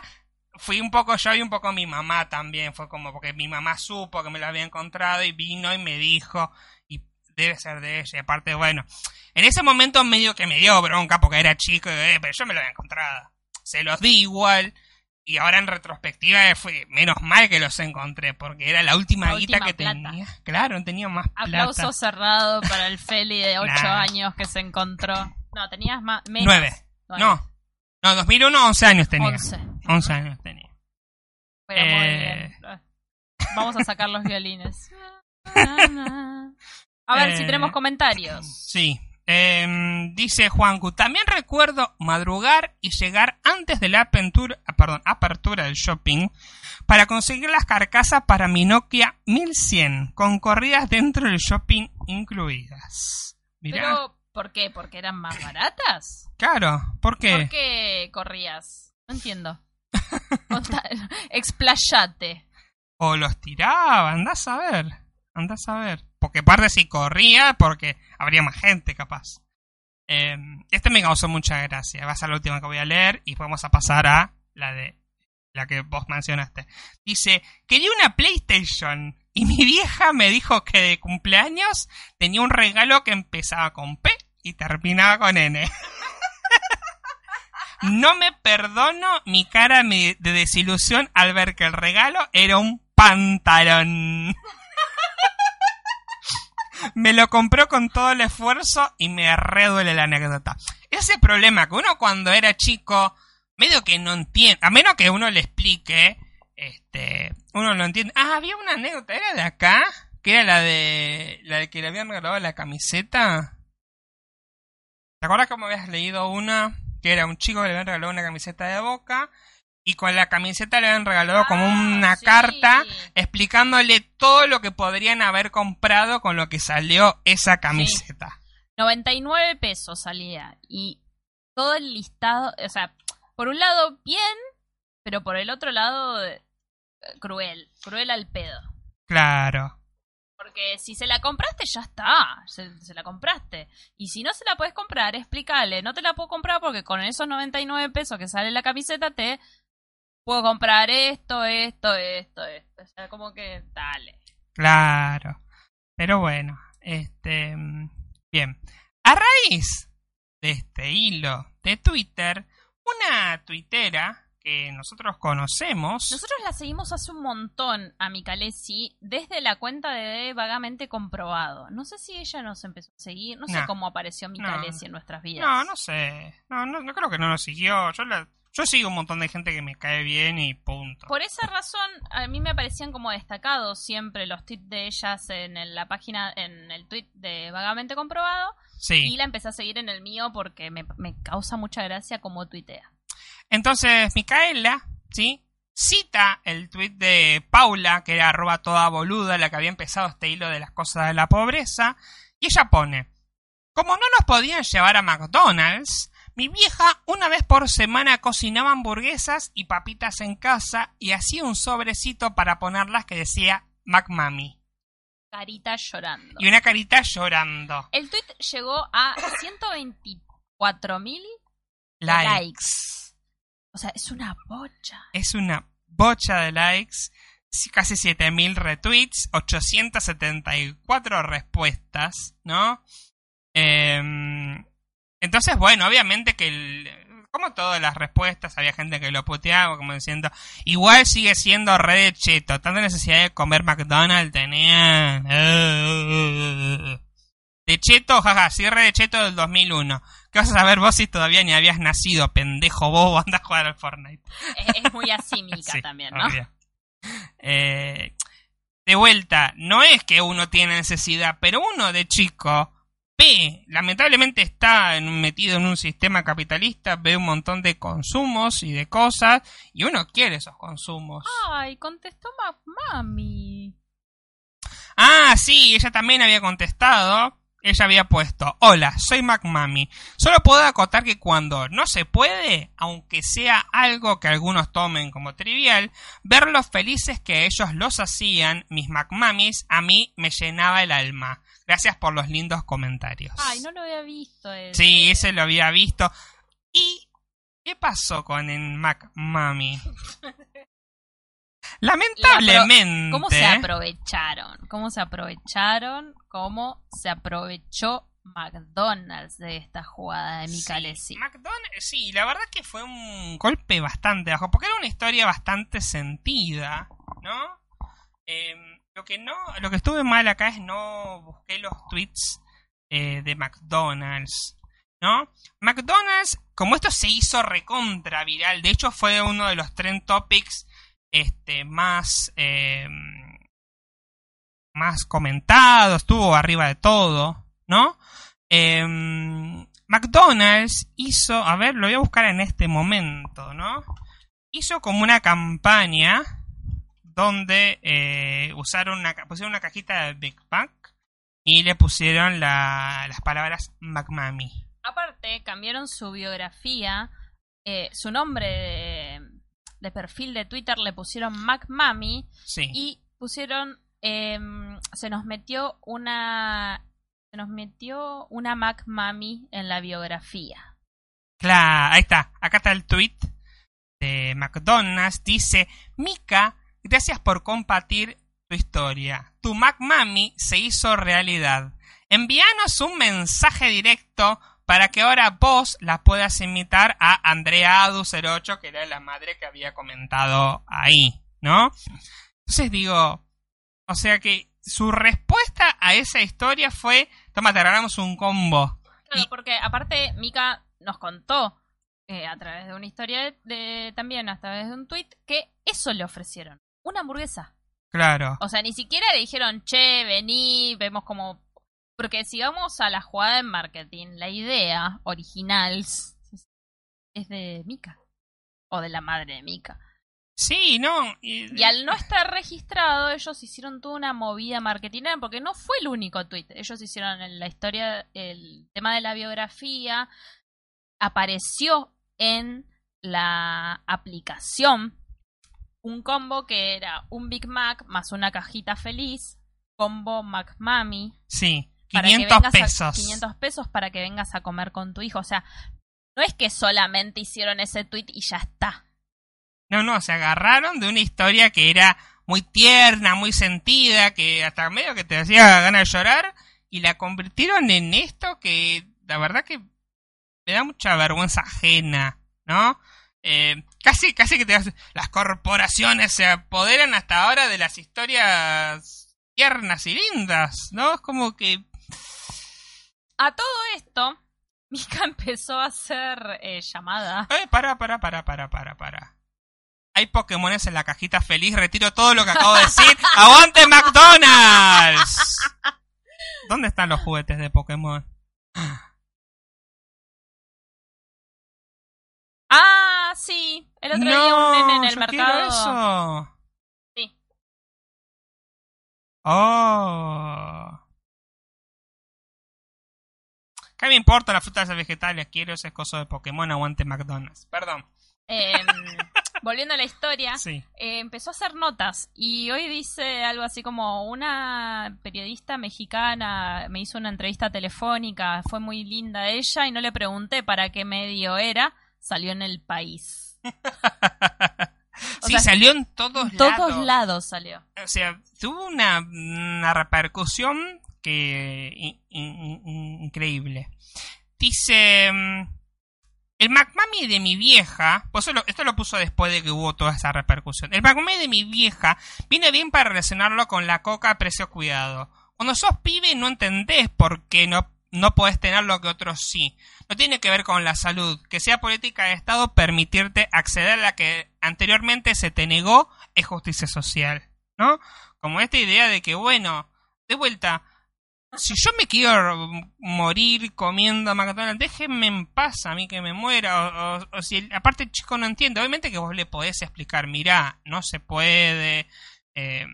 fui un poco yo y un poco mi mamá también. Fue como porque mi mamá supo que me lo había encontrado y vino y me dijo, y debe ser de ella. Y aparte, bueno, en ese momento medio que me dio bronca porque era chico, y, eh, pero yo me lo había encontrado. Se los di igual. Y ahora en retrospectiva fue menos mal que los encontré, porque era la última
La
guita
última
que
plata.
tenía. Claro, no tenía más plata.
Aplauso cerrado para el Feli de (laughs) 8
Nah.
años que se encontró. No, tenías más. Menos.
Nueve. No, no, 2001, 11 años tenía.
11.
11 años tenía.
Pero muy
Eh.
bien. Vamos a sacar los violines. (laughs) A ver si
Eh.
tenemos comentarios.
Sí. Em, dice Juancu, también recuerdo madrugar y llegar antes de la apertura, ah, perdón, apertura del shopping para conseguir las carcasas para mi Nokia 1100 con corridas dentro del shopping incluidas. Mirá,
Pero, ¿por qué? ¿Porque eran más baratas?
claro, ¿por qué?
¿Por qué corrías? No entiendo. (laughs) Explayate.
O los tiraba, andás a ver, andás a ver. Porque aparte si corría, porque habría más gente capaz. Eh, este me causó mucha gracia. Va a ser la última que voy a leer y vamos a pasar a la de la que vos mencionaste. Dice, quería una PlayStation y mi (laughs) vieja me dijo que de cumpleaños tenía un regalo que empezaba con P y terminaba con N. (laughs) No me perdono mi cara de desilusión al ver que el regalo era un pantalón. (laughs) Me lo compró con todo el esfuerzo y me reduele la anécdota. Ese problema que uno cuando era chico, medio que no entiende, a menos que uno le explique, este, uno lo entiende. Ah, había una anécdota, ¿era de acá? Que era la de, la de que le habían regalado la camiseta. ¿Te acuerdas cómo habías leído una? Que era un chico que le habían regalado una camiseta de boca y con la camiseta le habían regalado como
Ah,
una
sí.
carta explicándole todo lo que podrían haber comprado con lo que salió esa camiseta.
99 pesos salía. Y todo el listado, o sea, por un lado, bien, pero por el otro lado, eh, cruel. Cruel al pedo.
Claro.
Porque si se la compraste, ya está. Se, se la compraste. Y si no se la puedes comprar, explícale. No te la puedo comprar porque con esos 99 pesos que sale la camiseta te puedo comprar esto, esto, esto, esto. O sea, como que dale.
Claro. Pero bueno, este. mm, Bien. A raíz de este hilo de Twitter, una tuitera que nosotros conocemos.
Nosotros la seguimos hace un montón a Micalesi desde la cuenta de Vagamente Comprobado. No sé si ella nos empezó a seguir, no sé cómo apareció Micalesi en nuestras vidas.
No, no sé. No, no, no creo que no nos siguió. Yo, la, yo sigo un montón de gente que me cae bien y punto.
Por esa razón, a mí me parecían como destacados siempre los tweets de ellas en el- la página, en el tweet de Vagamente Comprobado. Y
Sí.
la empecé a seguir en el mío porque me, me causa mucha gracia como tuitea.
Entonces, Micaela, ¿sí? Cita el tuit de Paula, que era arroba toda boluda, la que había empezado este hilo de las cosas de la pobreza. Y ella pone, como no nos podían llevar a McDonald's, mi vieja una vez por semana cocinaba hamburguesas y papitas en casa y hacía un sobrecito para ponerlas que decía McMammy.
Carita llorando.
Y una carita llorando.
El tweet llegó a 124 mil
Likes.
likes. O sea, es una bocha.
Es una bocha de likes. Casi 7000 retweets. 874 respuestas, ¿no? Em, entonces, bueno, obviamente que el- como todas las respuestas, había gente que lo puteaba, como diciendo, igual sigue siendo re de cheto, tanta necesidad de comer McDonald's tenía. De cheto, jaja, sí, re de cheto del 2001. ¿Qué vas a saber vos si todavía ni habías nacido, pendejo bobo, anda a jugar al Fortnite?
Es, es muy así Mica (laughs)
Sí,
también, ¿no?
Eh, de vuelta, no es que uno tiene necesidad, pero uno de chico ve, lamentablemente está en- metido en un sistema capitalista, ve un montón de consumos y de cosas, y uno quiere esos consumos.
Ay, contestó ma- mami.
Ah, sí, ella también había contestado. Ella había puesto, hola, soy MacMami. Solo puedo acotar que cuando no se puede, aunque sea algo que algunos tomen como trivial, ver los felices que ellos los hacían, mis MacMamis, a mí me llenaba el alma. Gracias por los lindos comentarios.
Ay, no lo había visto. ese.
Sí, ese lo había visto. ¿Y qué pasó con el MacMami? (laughs) Lamentablemente.
¿Cómo se aprovecharon? ¿Cómo se aprovecharon? ¿Cómo se aprovechó McDonald's de esta jugada de Micalesi?
Sí, McDonald's, sí, la verdad que fue un golpe bastante bajo, porque era una historia bastante sentida, ¿no? Eh, lo que no, lo que estuve mal acá es no busqué los tweets eh, de McDonald's, ¿no? McDonald's, como esto se hizo recontra viral, de hecho fue uno de los trend topics este más eh, más comentados, estuvo arriba de todo, ¿no? Em, McDonald's hizo, a ver, lo voy a buscar en este momento, ¿no? Hizo como una campaña donde eh, usaron una, pusieron una cajita de Big Mac y le pusieron la- las palabras McMammy.
Aparte, cambiaron su biografía, eh, su nombre de, de perfil de Twitter le pusieron MacMami
Sí.
y pusieron, em, se nos metió una, se nos metió una MacMami en la biografía.
Claro, ahí está. Acá está el tweet de McDonald's. Dice, Mika, gracias por compartir tu historia. Tu McMammy se hizo realidad. Envíanos un mensaje directo para que ahora vos la puedas imitar a Andrea Adu08, que era la madre que había comentado ahí, ¿no? Entonces digo, o sea que su respuesta a esa historia fue, toma, te regalamos un combo.
Claro,
Y-
porque aparte Mika nos contó eh, a través de una historia de, de- también a través de un tweet que eso le ofrecieron, una hamburguesa.
Claro.
O sea, ni siquiera le dijeron, che, vení, vemos como... Porque si vamos a la jugada en marketing, la idea original es de Mika. O de la madre de Mika.
Sí, no. y-
Y al no estar registrado, ellos hicieron toda una movida marketingera porque no fue el único tweet. Ellos hicieron en la historia, el tema de la biografía, apareció en la aplicación un combo que era un Big Mac más una cajita feliz, combo McMami.
Sí,
para que
500
vengas a-
pesos.
500 pesos para que vengas a comer con tu hijo. O sea, no es que solamente hicieron ese tweet y ya está.
No, no, se agarraron de una historia que era muy tierna, muy sentida, que hasta medio que te hacía ganas de llorar, y la convirtieron en esto que la verdad que me da mucha vergüenza ajena, ¿no? Eh, casi, casi que te das- las corporaciones se apoderan hasta ahora de las historias tiernas y lindas, ¿no? Es como que
A todo esto, (laughs) Mika empezó a hacer eh, llamada.
Eh, para, para, para, para, para, para. Hay Pokémones en la cajita feliz, retiro todo lo que acabo de decir. (laughs) ¡Aguante McDonald's! ¿Dónde están los juguetes de Pokémon?
Ah, sí. El otro día un nene en el
yo
mercado.
eso.
Sí.
Oh. ¿Qué me importa las frutas y vegetales? Quiero ese coso de Pokémon, aguante McDonald's. Perdón.
Em, (laughs) volviendo a la historia,
Sí.
eh, empezó a hacer notas y hoy dice algo así como una periodista mexicana me hizo una entrevista telefónica, fue muy linda ella y no le pregunté para qué medio era, salió en el país. (laughs) O
sí,
sea,
salió en todos
En todos
lados.
lados salió.
o sea, tuvo una, una repercusión que in- in- in- increíble. Dice mm, el McMami de mi vieja, pues lo- esto lo puso después de que hubo toda esa repercusión. El McMami de mi vieja viene bien para relacionarlo con la coca precio cuidado. Cuando sos pibe no entendés por qué no, no podés tener lo que otros sí. No tiene que ver con la salud. Que sea política de Estado permitirte acceder a la que anteriormente se te negó es justicia social. ¿No? Como esta idea de que, bueno, de vuelta, si yo me quiero morir comiendo McDonald's, déjenme en paz a mí que me muera. O, o- o si el- aparte el chico no entiende, obviamente que vos le podés explicar, mirá, no se puede. eh,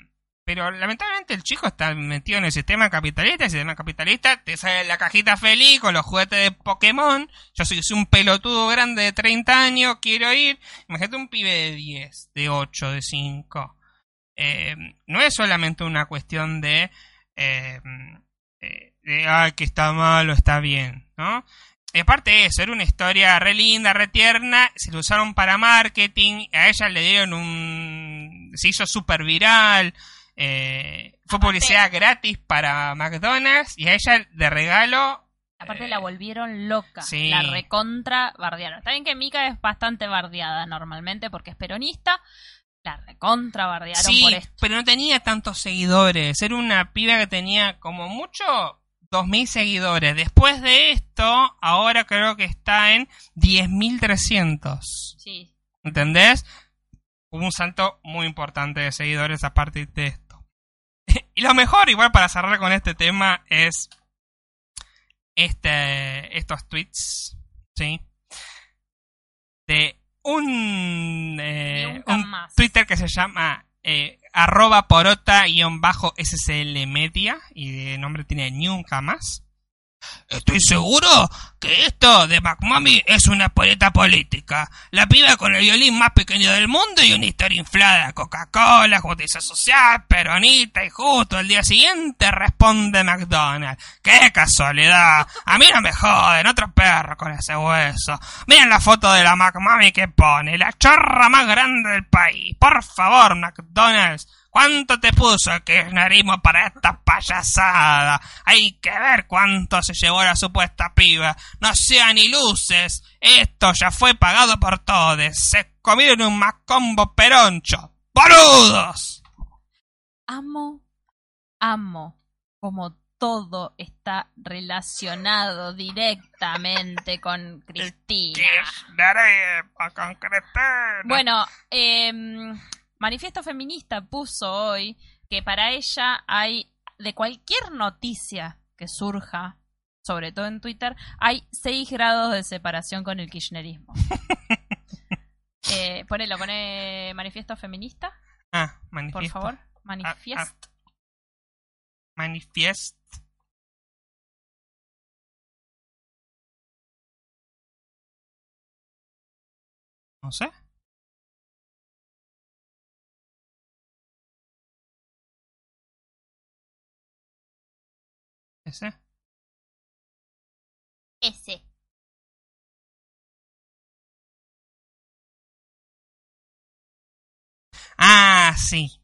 pero lamentablemente el chico está metido en el sistema capitalista. El sistema capitalista te sale la cajita feliz con los juguetes de Pokémon. Yo soy, un pelotudo grande de 30 años, quiero ir. Imagínate un pibe de 10, de 8, de 5. Eh, no es solamente una cuestión de, eh, eh, de "Ay, que está mal o está bien, ¿no? Y aparte de eso, era una historia re linda, re tierna, se lo usaron para marketing, a ella le dieron un... se hizo súper viral, eh, fue
Aparte-
publicidad gratis para McDonald's y a ella de regalo...
Aparte
eh,
la volvieron loca.
sí.
La recontra bardearon. Está bien que Mika es bastante bardeada normalmente porque es peronista. La recontra bardearon
Sí,
por esto.
pero no tenía tantos seguidores. Era una piba que tenía como mucho 2.000 seguidores. Después de esto, ahora creo que está en 10.300.
Sí.
¿Entendés? Hubo un salto muy importante de seguidores a partir de esto. (laughs) y lo mejor, igual para cerrar con este tema, es este, estos tweets, ¿sí? De un, eh, un. Twitter que se llama eh, arroba porota-scl media y de nombre tiene nunca más. Estoy seguro que esto de McMummy es una poeta política. La piba con el violín más pequeño del mundo y una historia inflada. Coca-Cola, justicia social, peronita y justo el día siguiente responde McDonald's. ¡Qué casualidad! A mí no me joden, otro perro con ese hueso. Miren la foto de la McMummy que pone, la chorra más grande del país. Por favor, McDonald's. ¿Cuánto te puso el kirchnerismo para esta payasada? Hay que ver cuánto se llevó la supuesta piba. No sean iluses. Esto ya fue pagado por todos. Se comieron un macombo peroncho. ¡Boludos!
Amo, amo como todo está relacionado directamente con Cristina.
Kirchnerismo con Cristina.
Bueno, em, Manifiesto Feminista puso hoy que para ella hay, de cualquier noticia que surja, sobre todo en Twitter, hay 6 grados de separación con el kirchnerismo. (laughs) eh, ponelo, pone Manifiesto Feminista,
Ah,
por
manifiesto.
favor. Manifiesto.
Manifiesto. No sé. ¿Ese?
Ese.
Ah, sí.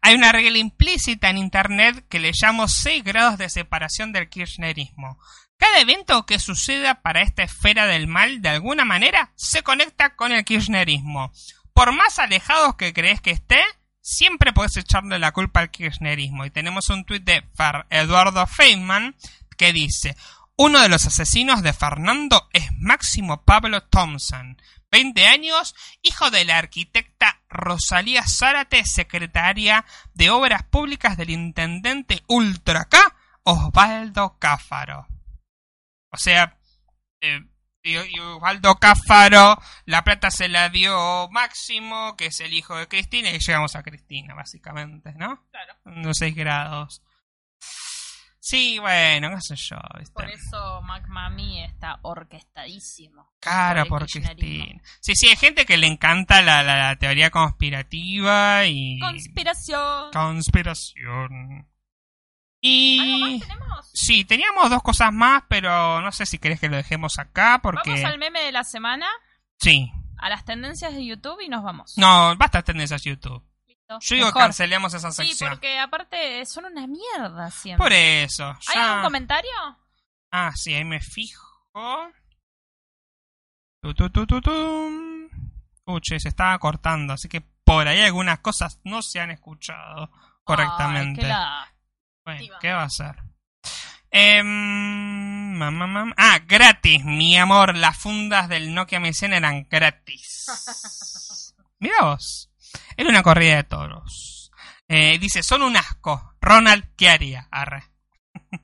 Hay una regla implícita en Internet que le llamo 6 grados de separación del kirchnerismo. Cada evento que suceda para esta esfera del mal, de alguna manera, se conecta con el kirchnerismo. Por más alejados que crees que esté, siempre puedes echarle la culpa al kirchnerismo. Y tenemos un tuit de Fer Eduardo Feynman que dice, uno de los asesinos de Fernando es Máximo Pablo Thompson, 20 años, hijo de la arquitecta Rosalía Zárate, secretaria de Obras Públicas del intendente Ultra K, Osvaldo Cáfaro. O sea, eh, y, Osvaldo Cáfaro, la plata se la dio Máximo, que es el hijo de Cristina, y llegamos a Cristina, básicamente, ¿no?
Claro.
Unos 6 grados. Sí, bueno, qué sé yo, ¿viste?
Por eso McMami está orquestadísimo.
Cara
por.
Cristina. Sí, sí, hay gente que le encanta la, la- la teoría conspirativa y...
Conspiración.
Conspiración.
¿Algo más
Y...
tenemos?
Sí, teníamos dos cosas más, pero no sé si querés que lo dejemos acá porque...
Vamos al meme de la semana,
Sí.
a las tendencias de YouTube y nos vamos.
No, basta de tendencias YouTube.
Listo.
Yo digo
Mejor.
cancelemos esa
Sí,
sección.
porque aparte son una mierda siempre.
Por eso.
¿Hay
ya-
algún comentario?
Ah, sí, ahí me fijo. Tu, tu, tu, tu, tu. Uy, che, se estaba cortando, así que por ahí algunas cosas no se han escuchado correctamente.
Ay, qué
Bueno. ¿qué va a hacer? Em, mam, mam, mam. Ah, gratis, mi amor. Las fundas del Nokia 100 eran gratis. (laughs) Mira vos. Era una corrida de toros. Eh, dice, son un asco. Ronald, ¿qué haría? Arre. (laughs)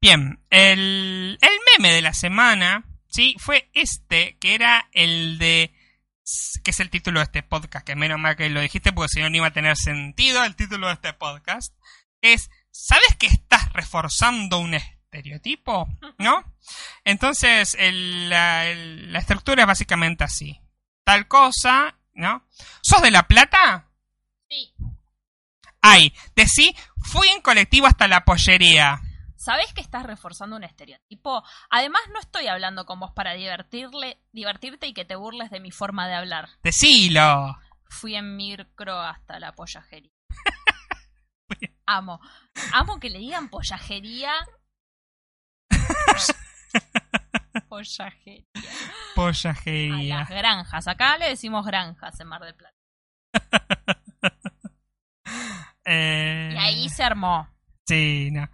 Bien, el, el meme de la semana, sí, fue este, que era el de... que es el título de este podcast, que menos mal que lo dijiste porque si no no iba a tener sentido el título de este podcast, es, ¿sabes que estás reforzando un estereotipo? ¿No? Entonces, el- la, el- la estructura es básicamente así. Tal cosa, ¿no? ¿Sos de La Plata?
Sí.
Ay, decí, fui en colectivo hasta la pollería.
¿Sabés que estás reforzando un estereotipo? Además, no estoy hablando con vos para divertirle, divertirte y que te burles de mi forma de hablar.
Decilo.
Fui en micro hasta la pollajería. (laughs) Amo. Amo que le digan pollajería. (laughs) Pollajería. A
Pollajería.
las granjas. Acá le decimos granjas en Mar del Plata. (laughs)
Eh,
Y ahí se armó.
Sí, no.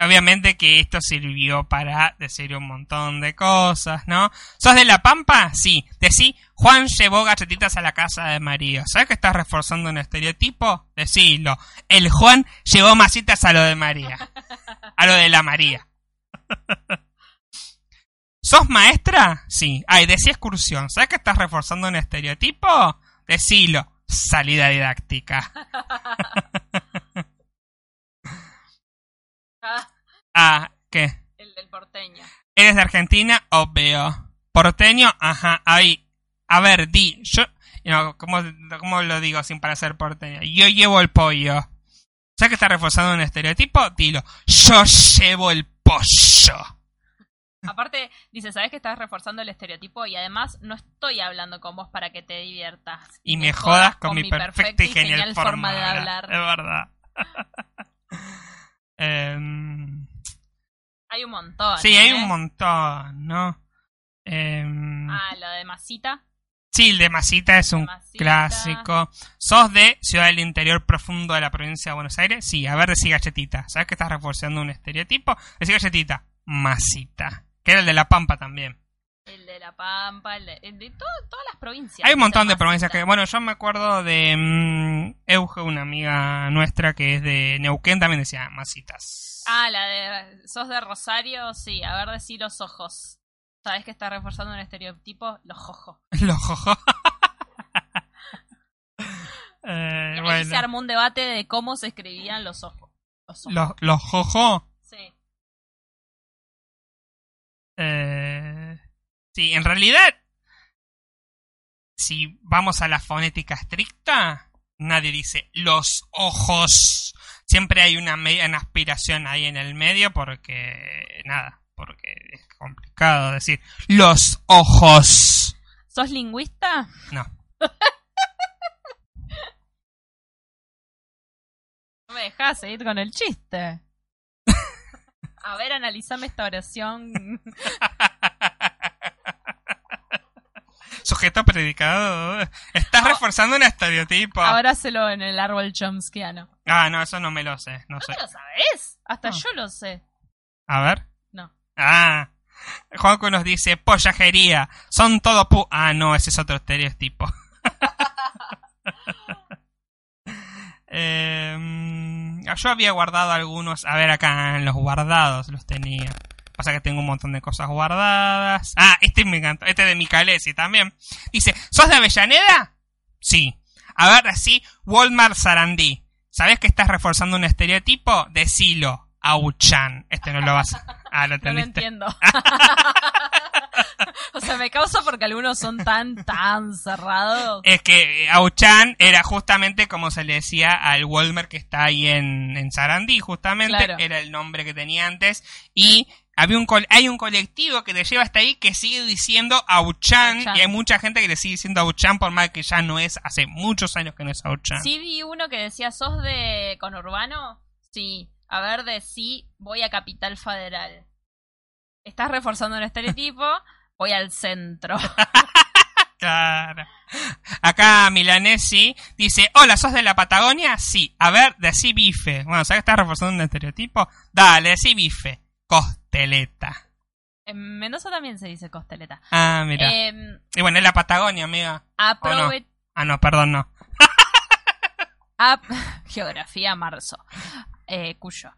Obviamente que esto sirvió para decir un montón de cosas, ¿no? ¿Sos de La Pampa? Sí. Decí, Juan llevó galletitas a la casa de María. ¿Sabes que estás reforzando un estereotipo? Decilo. El Juan llevó masitas a lo de María. A lo de la María. ¿Sos maestra? Sí. Ay, decí excursión. ¿Sabes que estás reforzando un estereotipo? Decilo. Salida didáctica. (laughs)
Ah, (laughs)
Ah, ¿qué?
el del porteño.
¿Eres de Argentina? Obvio. ¿Porteño? Ajá, ahí. A ver, di. Yo. No, ¿cómo, cómo lo digo sin parecer porteño? Yo llevo el pollo. ¿Sabes que está reforzando un estereotipo? Dilo. Yo llevo el pollo.
Aparte, dice, ¿sabes que estás reforzando el estereotipo? Y además, no estoy hablando con vos para que te diviertas.
Y me jodas con, mi perfecta y genial,
genial forma de hablar.
Es verdad. (laughs) Em,
Hay un montón.
sí, hay
¿eh?
un montón, ¿no? Em,
Ah, lo de masita.
Sí, el de Masita es un
Masita.
clásico. ¿Sos de Ciudad del Interior Profundo de la provincia de Buenos Aires? Sí, a ver, decí galletita. ¿Sabes que estás reforzando un estereotipo? Decí galletita. Masita. Que era el de La Pampa también.
El de La Pampa, el de, el de todo- todas las provincias.
Hay un montón de provincias que... Bueno, yo me acuerdo de mm, Euge, una amiga nuestra que es de Neuquén, también decía Masitas.
Ah, la de. ¿Sos de Rosario? Sí, a ver, decí los ojos. ¿Sabes que está reforzando un estereotipo? Los ojos. (laughs)
Los jojo. (laughs) Eh,
Y ahí
bueno.
se armó un debate de cómo se escribían los ojos. Los ojos.
Los, los jojo.
Sí.
Eh, sí, en realidad si vamos a la fonética estricta, nadie dice los ojos. Siempre hay una media una aspiración ahí en el medio porque nada, porque es complicado decir los ojos.
¿Sos lingüista?
No.
No me dejás seguir con el chiste. (laughs) A ver, analizame esta oración. (laughs)
Sujeto predicado. Estás reforzando un estereotipo.
Abrácelo en el árbol chomskiano.
Ah, no, eso no me lo sé. No
¿No
sé.
te lo sabes? Hasta
No.
yo lo sé.
A ver.
No.
Ah. Juanco nos dice, pollajería. Son todo pu... Ah, no, ese es otro estereotipo. (laughs) Em, yo había guardado algunos. A ver, acá en los guardados los tenía. Pasa que tengo un montón de cosas guardadas. Ah, este me encantó. Este de Micalesi también. Dice, ¿sos de Avellaneda? Sí. A ver, así, Walmart Sarandí. ¿Sabés que estás reforzando un estereotipo? Decilo. Auchan. Este no lo vas a... (laughs) Ah, lo
No lo entiendo. (laughs) o sea, me causa porque algunos son tan, tan cerrados.
Es que eh, Auchan era justamente como se le decía al Walmart que está ahí en, en Sarandí, justamente.
Claro.
Era el nombre que tenía antes. Y había un hay un colectivo que te lleva hasta ahí que sigue diciendo Auchan.
Auchan.
Y hay mucha gente que le sigue diciendo Auchan por más que ya no es, hace muchos años que no es Auchan.
Sí vi uno que decía, ¿sos de conurbano? Sí. A ver, de sí, voy a Capital Federal. Estás reforzando un estereotipo, (laughs) voy al centro. (laughs)
Claro. Acá Milanesi dice, hola, ¿sos de la Patagonia? Sí. A ver, decí bife. Bueno, ¿sabes que estás reforzando un estereotipo? Dale, decí bife. Costeleta.
En Mendoza también se dice costeleta.
Ah, mira.
Em,
Y bueno, es la Patagonia, amiga. Ah, no, perdón, no. (laughs)
ap- Geografía marzo. Eh, cuyo.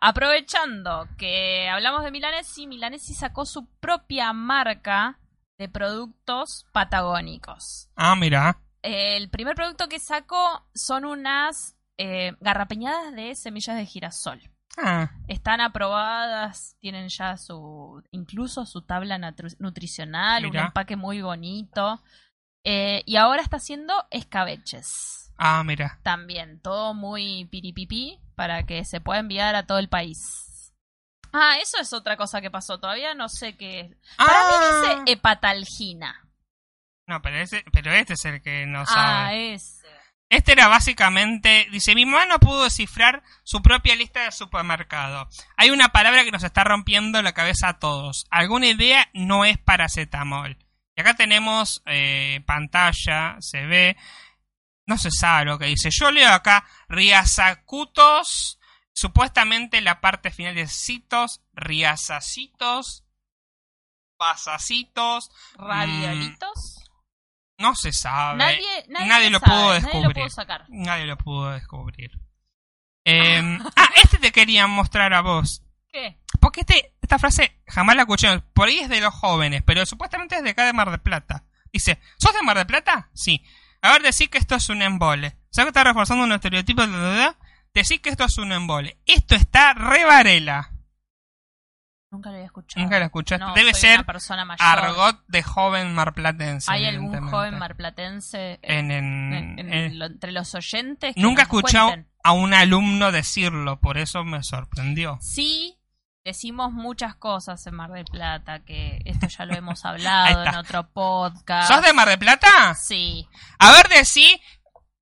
Aprovechando que hablamos de Milanesi, Milanesi sacó su propia marca de productos patagónicos.
Ah, mira.
El primer producto que sacó son unas eh, garrapeñadas de semillas de girasol.
Ah,
Están aprobadas, tienen ya su, incluso su tabla nutricional, un empaque muy bonito. Eh, y ahora está haciendo escabeches.
ah, mira.
También, todo muy piripipi para que se pueda enviar a todo el país. Ah, eso es otra cosa que pasó. Todavía no sé qué es. Para
Ah.
mí dice hepatalgina.
No, pero, ese, pero este es el que no
Ah,
sabe.
ese.
Este era básicamente, dice, mi mamá no pudo descifrar su propia lista de supermercado. Hay una palabra que nos está rompiendo la cabeza a todos. Alguna idea no es paracetamol. Y acá tenemos eh, pantalla, se ve, no se sabe lo que dice. Yo leo acá riazacutos, supuestamente la parte final de citos, riazacitos, pasacitos,
¿Raviolitos?
No se sabe.
Nadie, nadie,
Nadie
lo
pudo
sabe, Nadie lo
descubrir.
pudo sacar.
Nadie lo pudo descubrir. (laughs) Eh, ah, este te quería mostrar a vos.
¿Qué?
Porque este, esta frase jamás la escuché. Por ahí es de los jóvenes, pero supuestamente es de acá de Mar del Plata. Dice, ¿sos de Mar del Plata? Sí. A ver, decir que esto es un embole. ¿Sabes que está reforzando un estereotipo? de la edad? Decir que esto es un embole. Esto está re varela.
Nunca lo había escuchado.
Nunca lo escuchaste.
No,
Debe ser
una persona mayor.
argot de joven marplatense.
¿Hay algún joven marplatense
En, en-
en- lo- entre los oyentes? que
Nunca he escuchado
cuenten?
a un alumno decirlo, por eso me sorprendió.
Sí, decimos muchas cosas en Mar del Plata, que esto ya lo hemos (laughs) hablado en otro podcast.
¿Sos de Mar del Plata?
Sí.
A ver, decí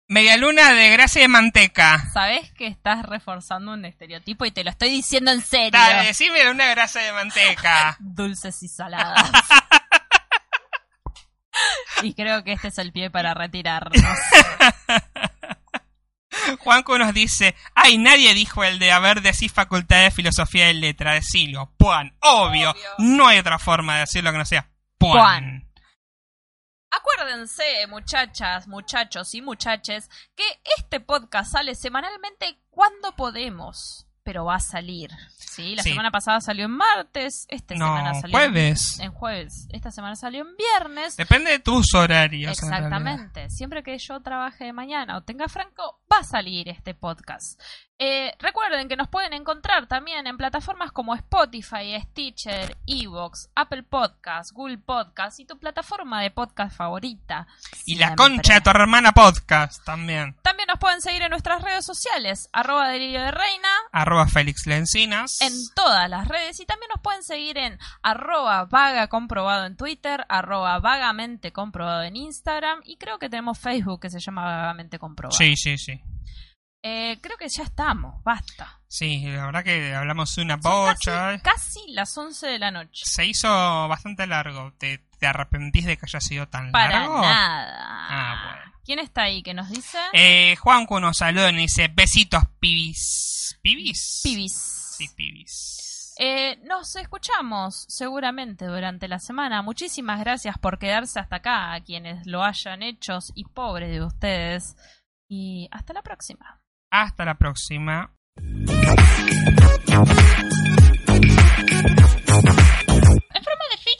media luna de grasa y de manteca.
¿Sabés que estás reforzando un estereotipo y te lo estoy diciendo en serio?
Dale, decí media luna de grasa y de manteca. (laughs)
Dulces y saladas. (laughs) y creo que este es el pie para retirarnos. (laughs)
Juanco nos dice, ay, nadie dijo el de haber decí facultad de filosofía y letra, decilo, puan, obvio,
Obvio.
no hay otra forma de decirlo que no sea puan.
Puan. Acuérdense, muchachas, muchachos y muchaches, que este podcast sale semanalmente cuando podemos, pero va a salir. Sí, la
Sí.
semana pasada salió en martes, esta
No,
semana salió
jueves.
En, en jueves, esta semana salió en viernes.
Depende de tus horarios.
Exactamente. Siempre que yo trabaje de mañana o tenga franco, va a salir este podcast. Eh, recuerden que nos pueden encontrar también en plataformas como Spotify, Stitcher, Evox, Apple Podcasts, Google Podcasts y tu plataforma de podcast favorita.
Y la concha de tu hermana podcast también.
También nos pueden seguir en nuestras redes sociales, arroba delirio de reina,
Arroba Félix Lencinas.
en todas las redes y también nos pueden seguir en arroba vaga comprobado en Twitter, arroba vagamente comprobado en Instagram y creo que tenemos Facebook que se llama vagamente comprobado.
Sí, sí, sí.
Eh, creo que ya estamos, basta.
Sí, la verdad que hablamos una bocha.
casi, casi las 11 de la noche.
Se hizo bastante largo. ¿Te, te arrepentís de que haya sido tan
Para
largo?
nada.
Ah, bueno.
¿Quién está ahí que nos dice?
Eh, Juancu nos saluda y nos dice besitos pibis. ¿Pibis?
Pibis.
Sí, pibis.
Eh, nos escuchamos seguramente durante la semana. Muchísimas gracias por quedarse hasta acá, a quienes lo hayan hecho y pobres de ustedes. Y hasta la próxima.
Hasta la próxima. En forma de fin.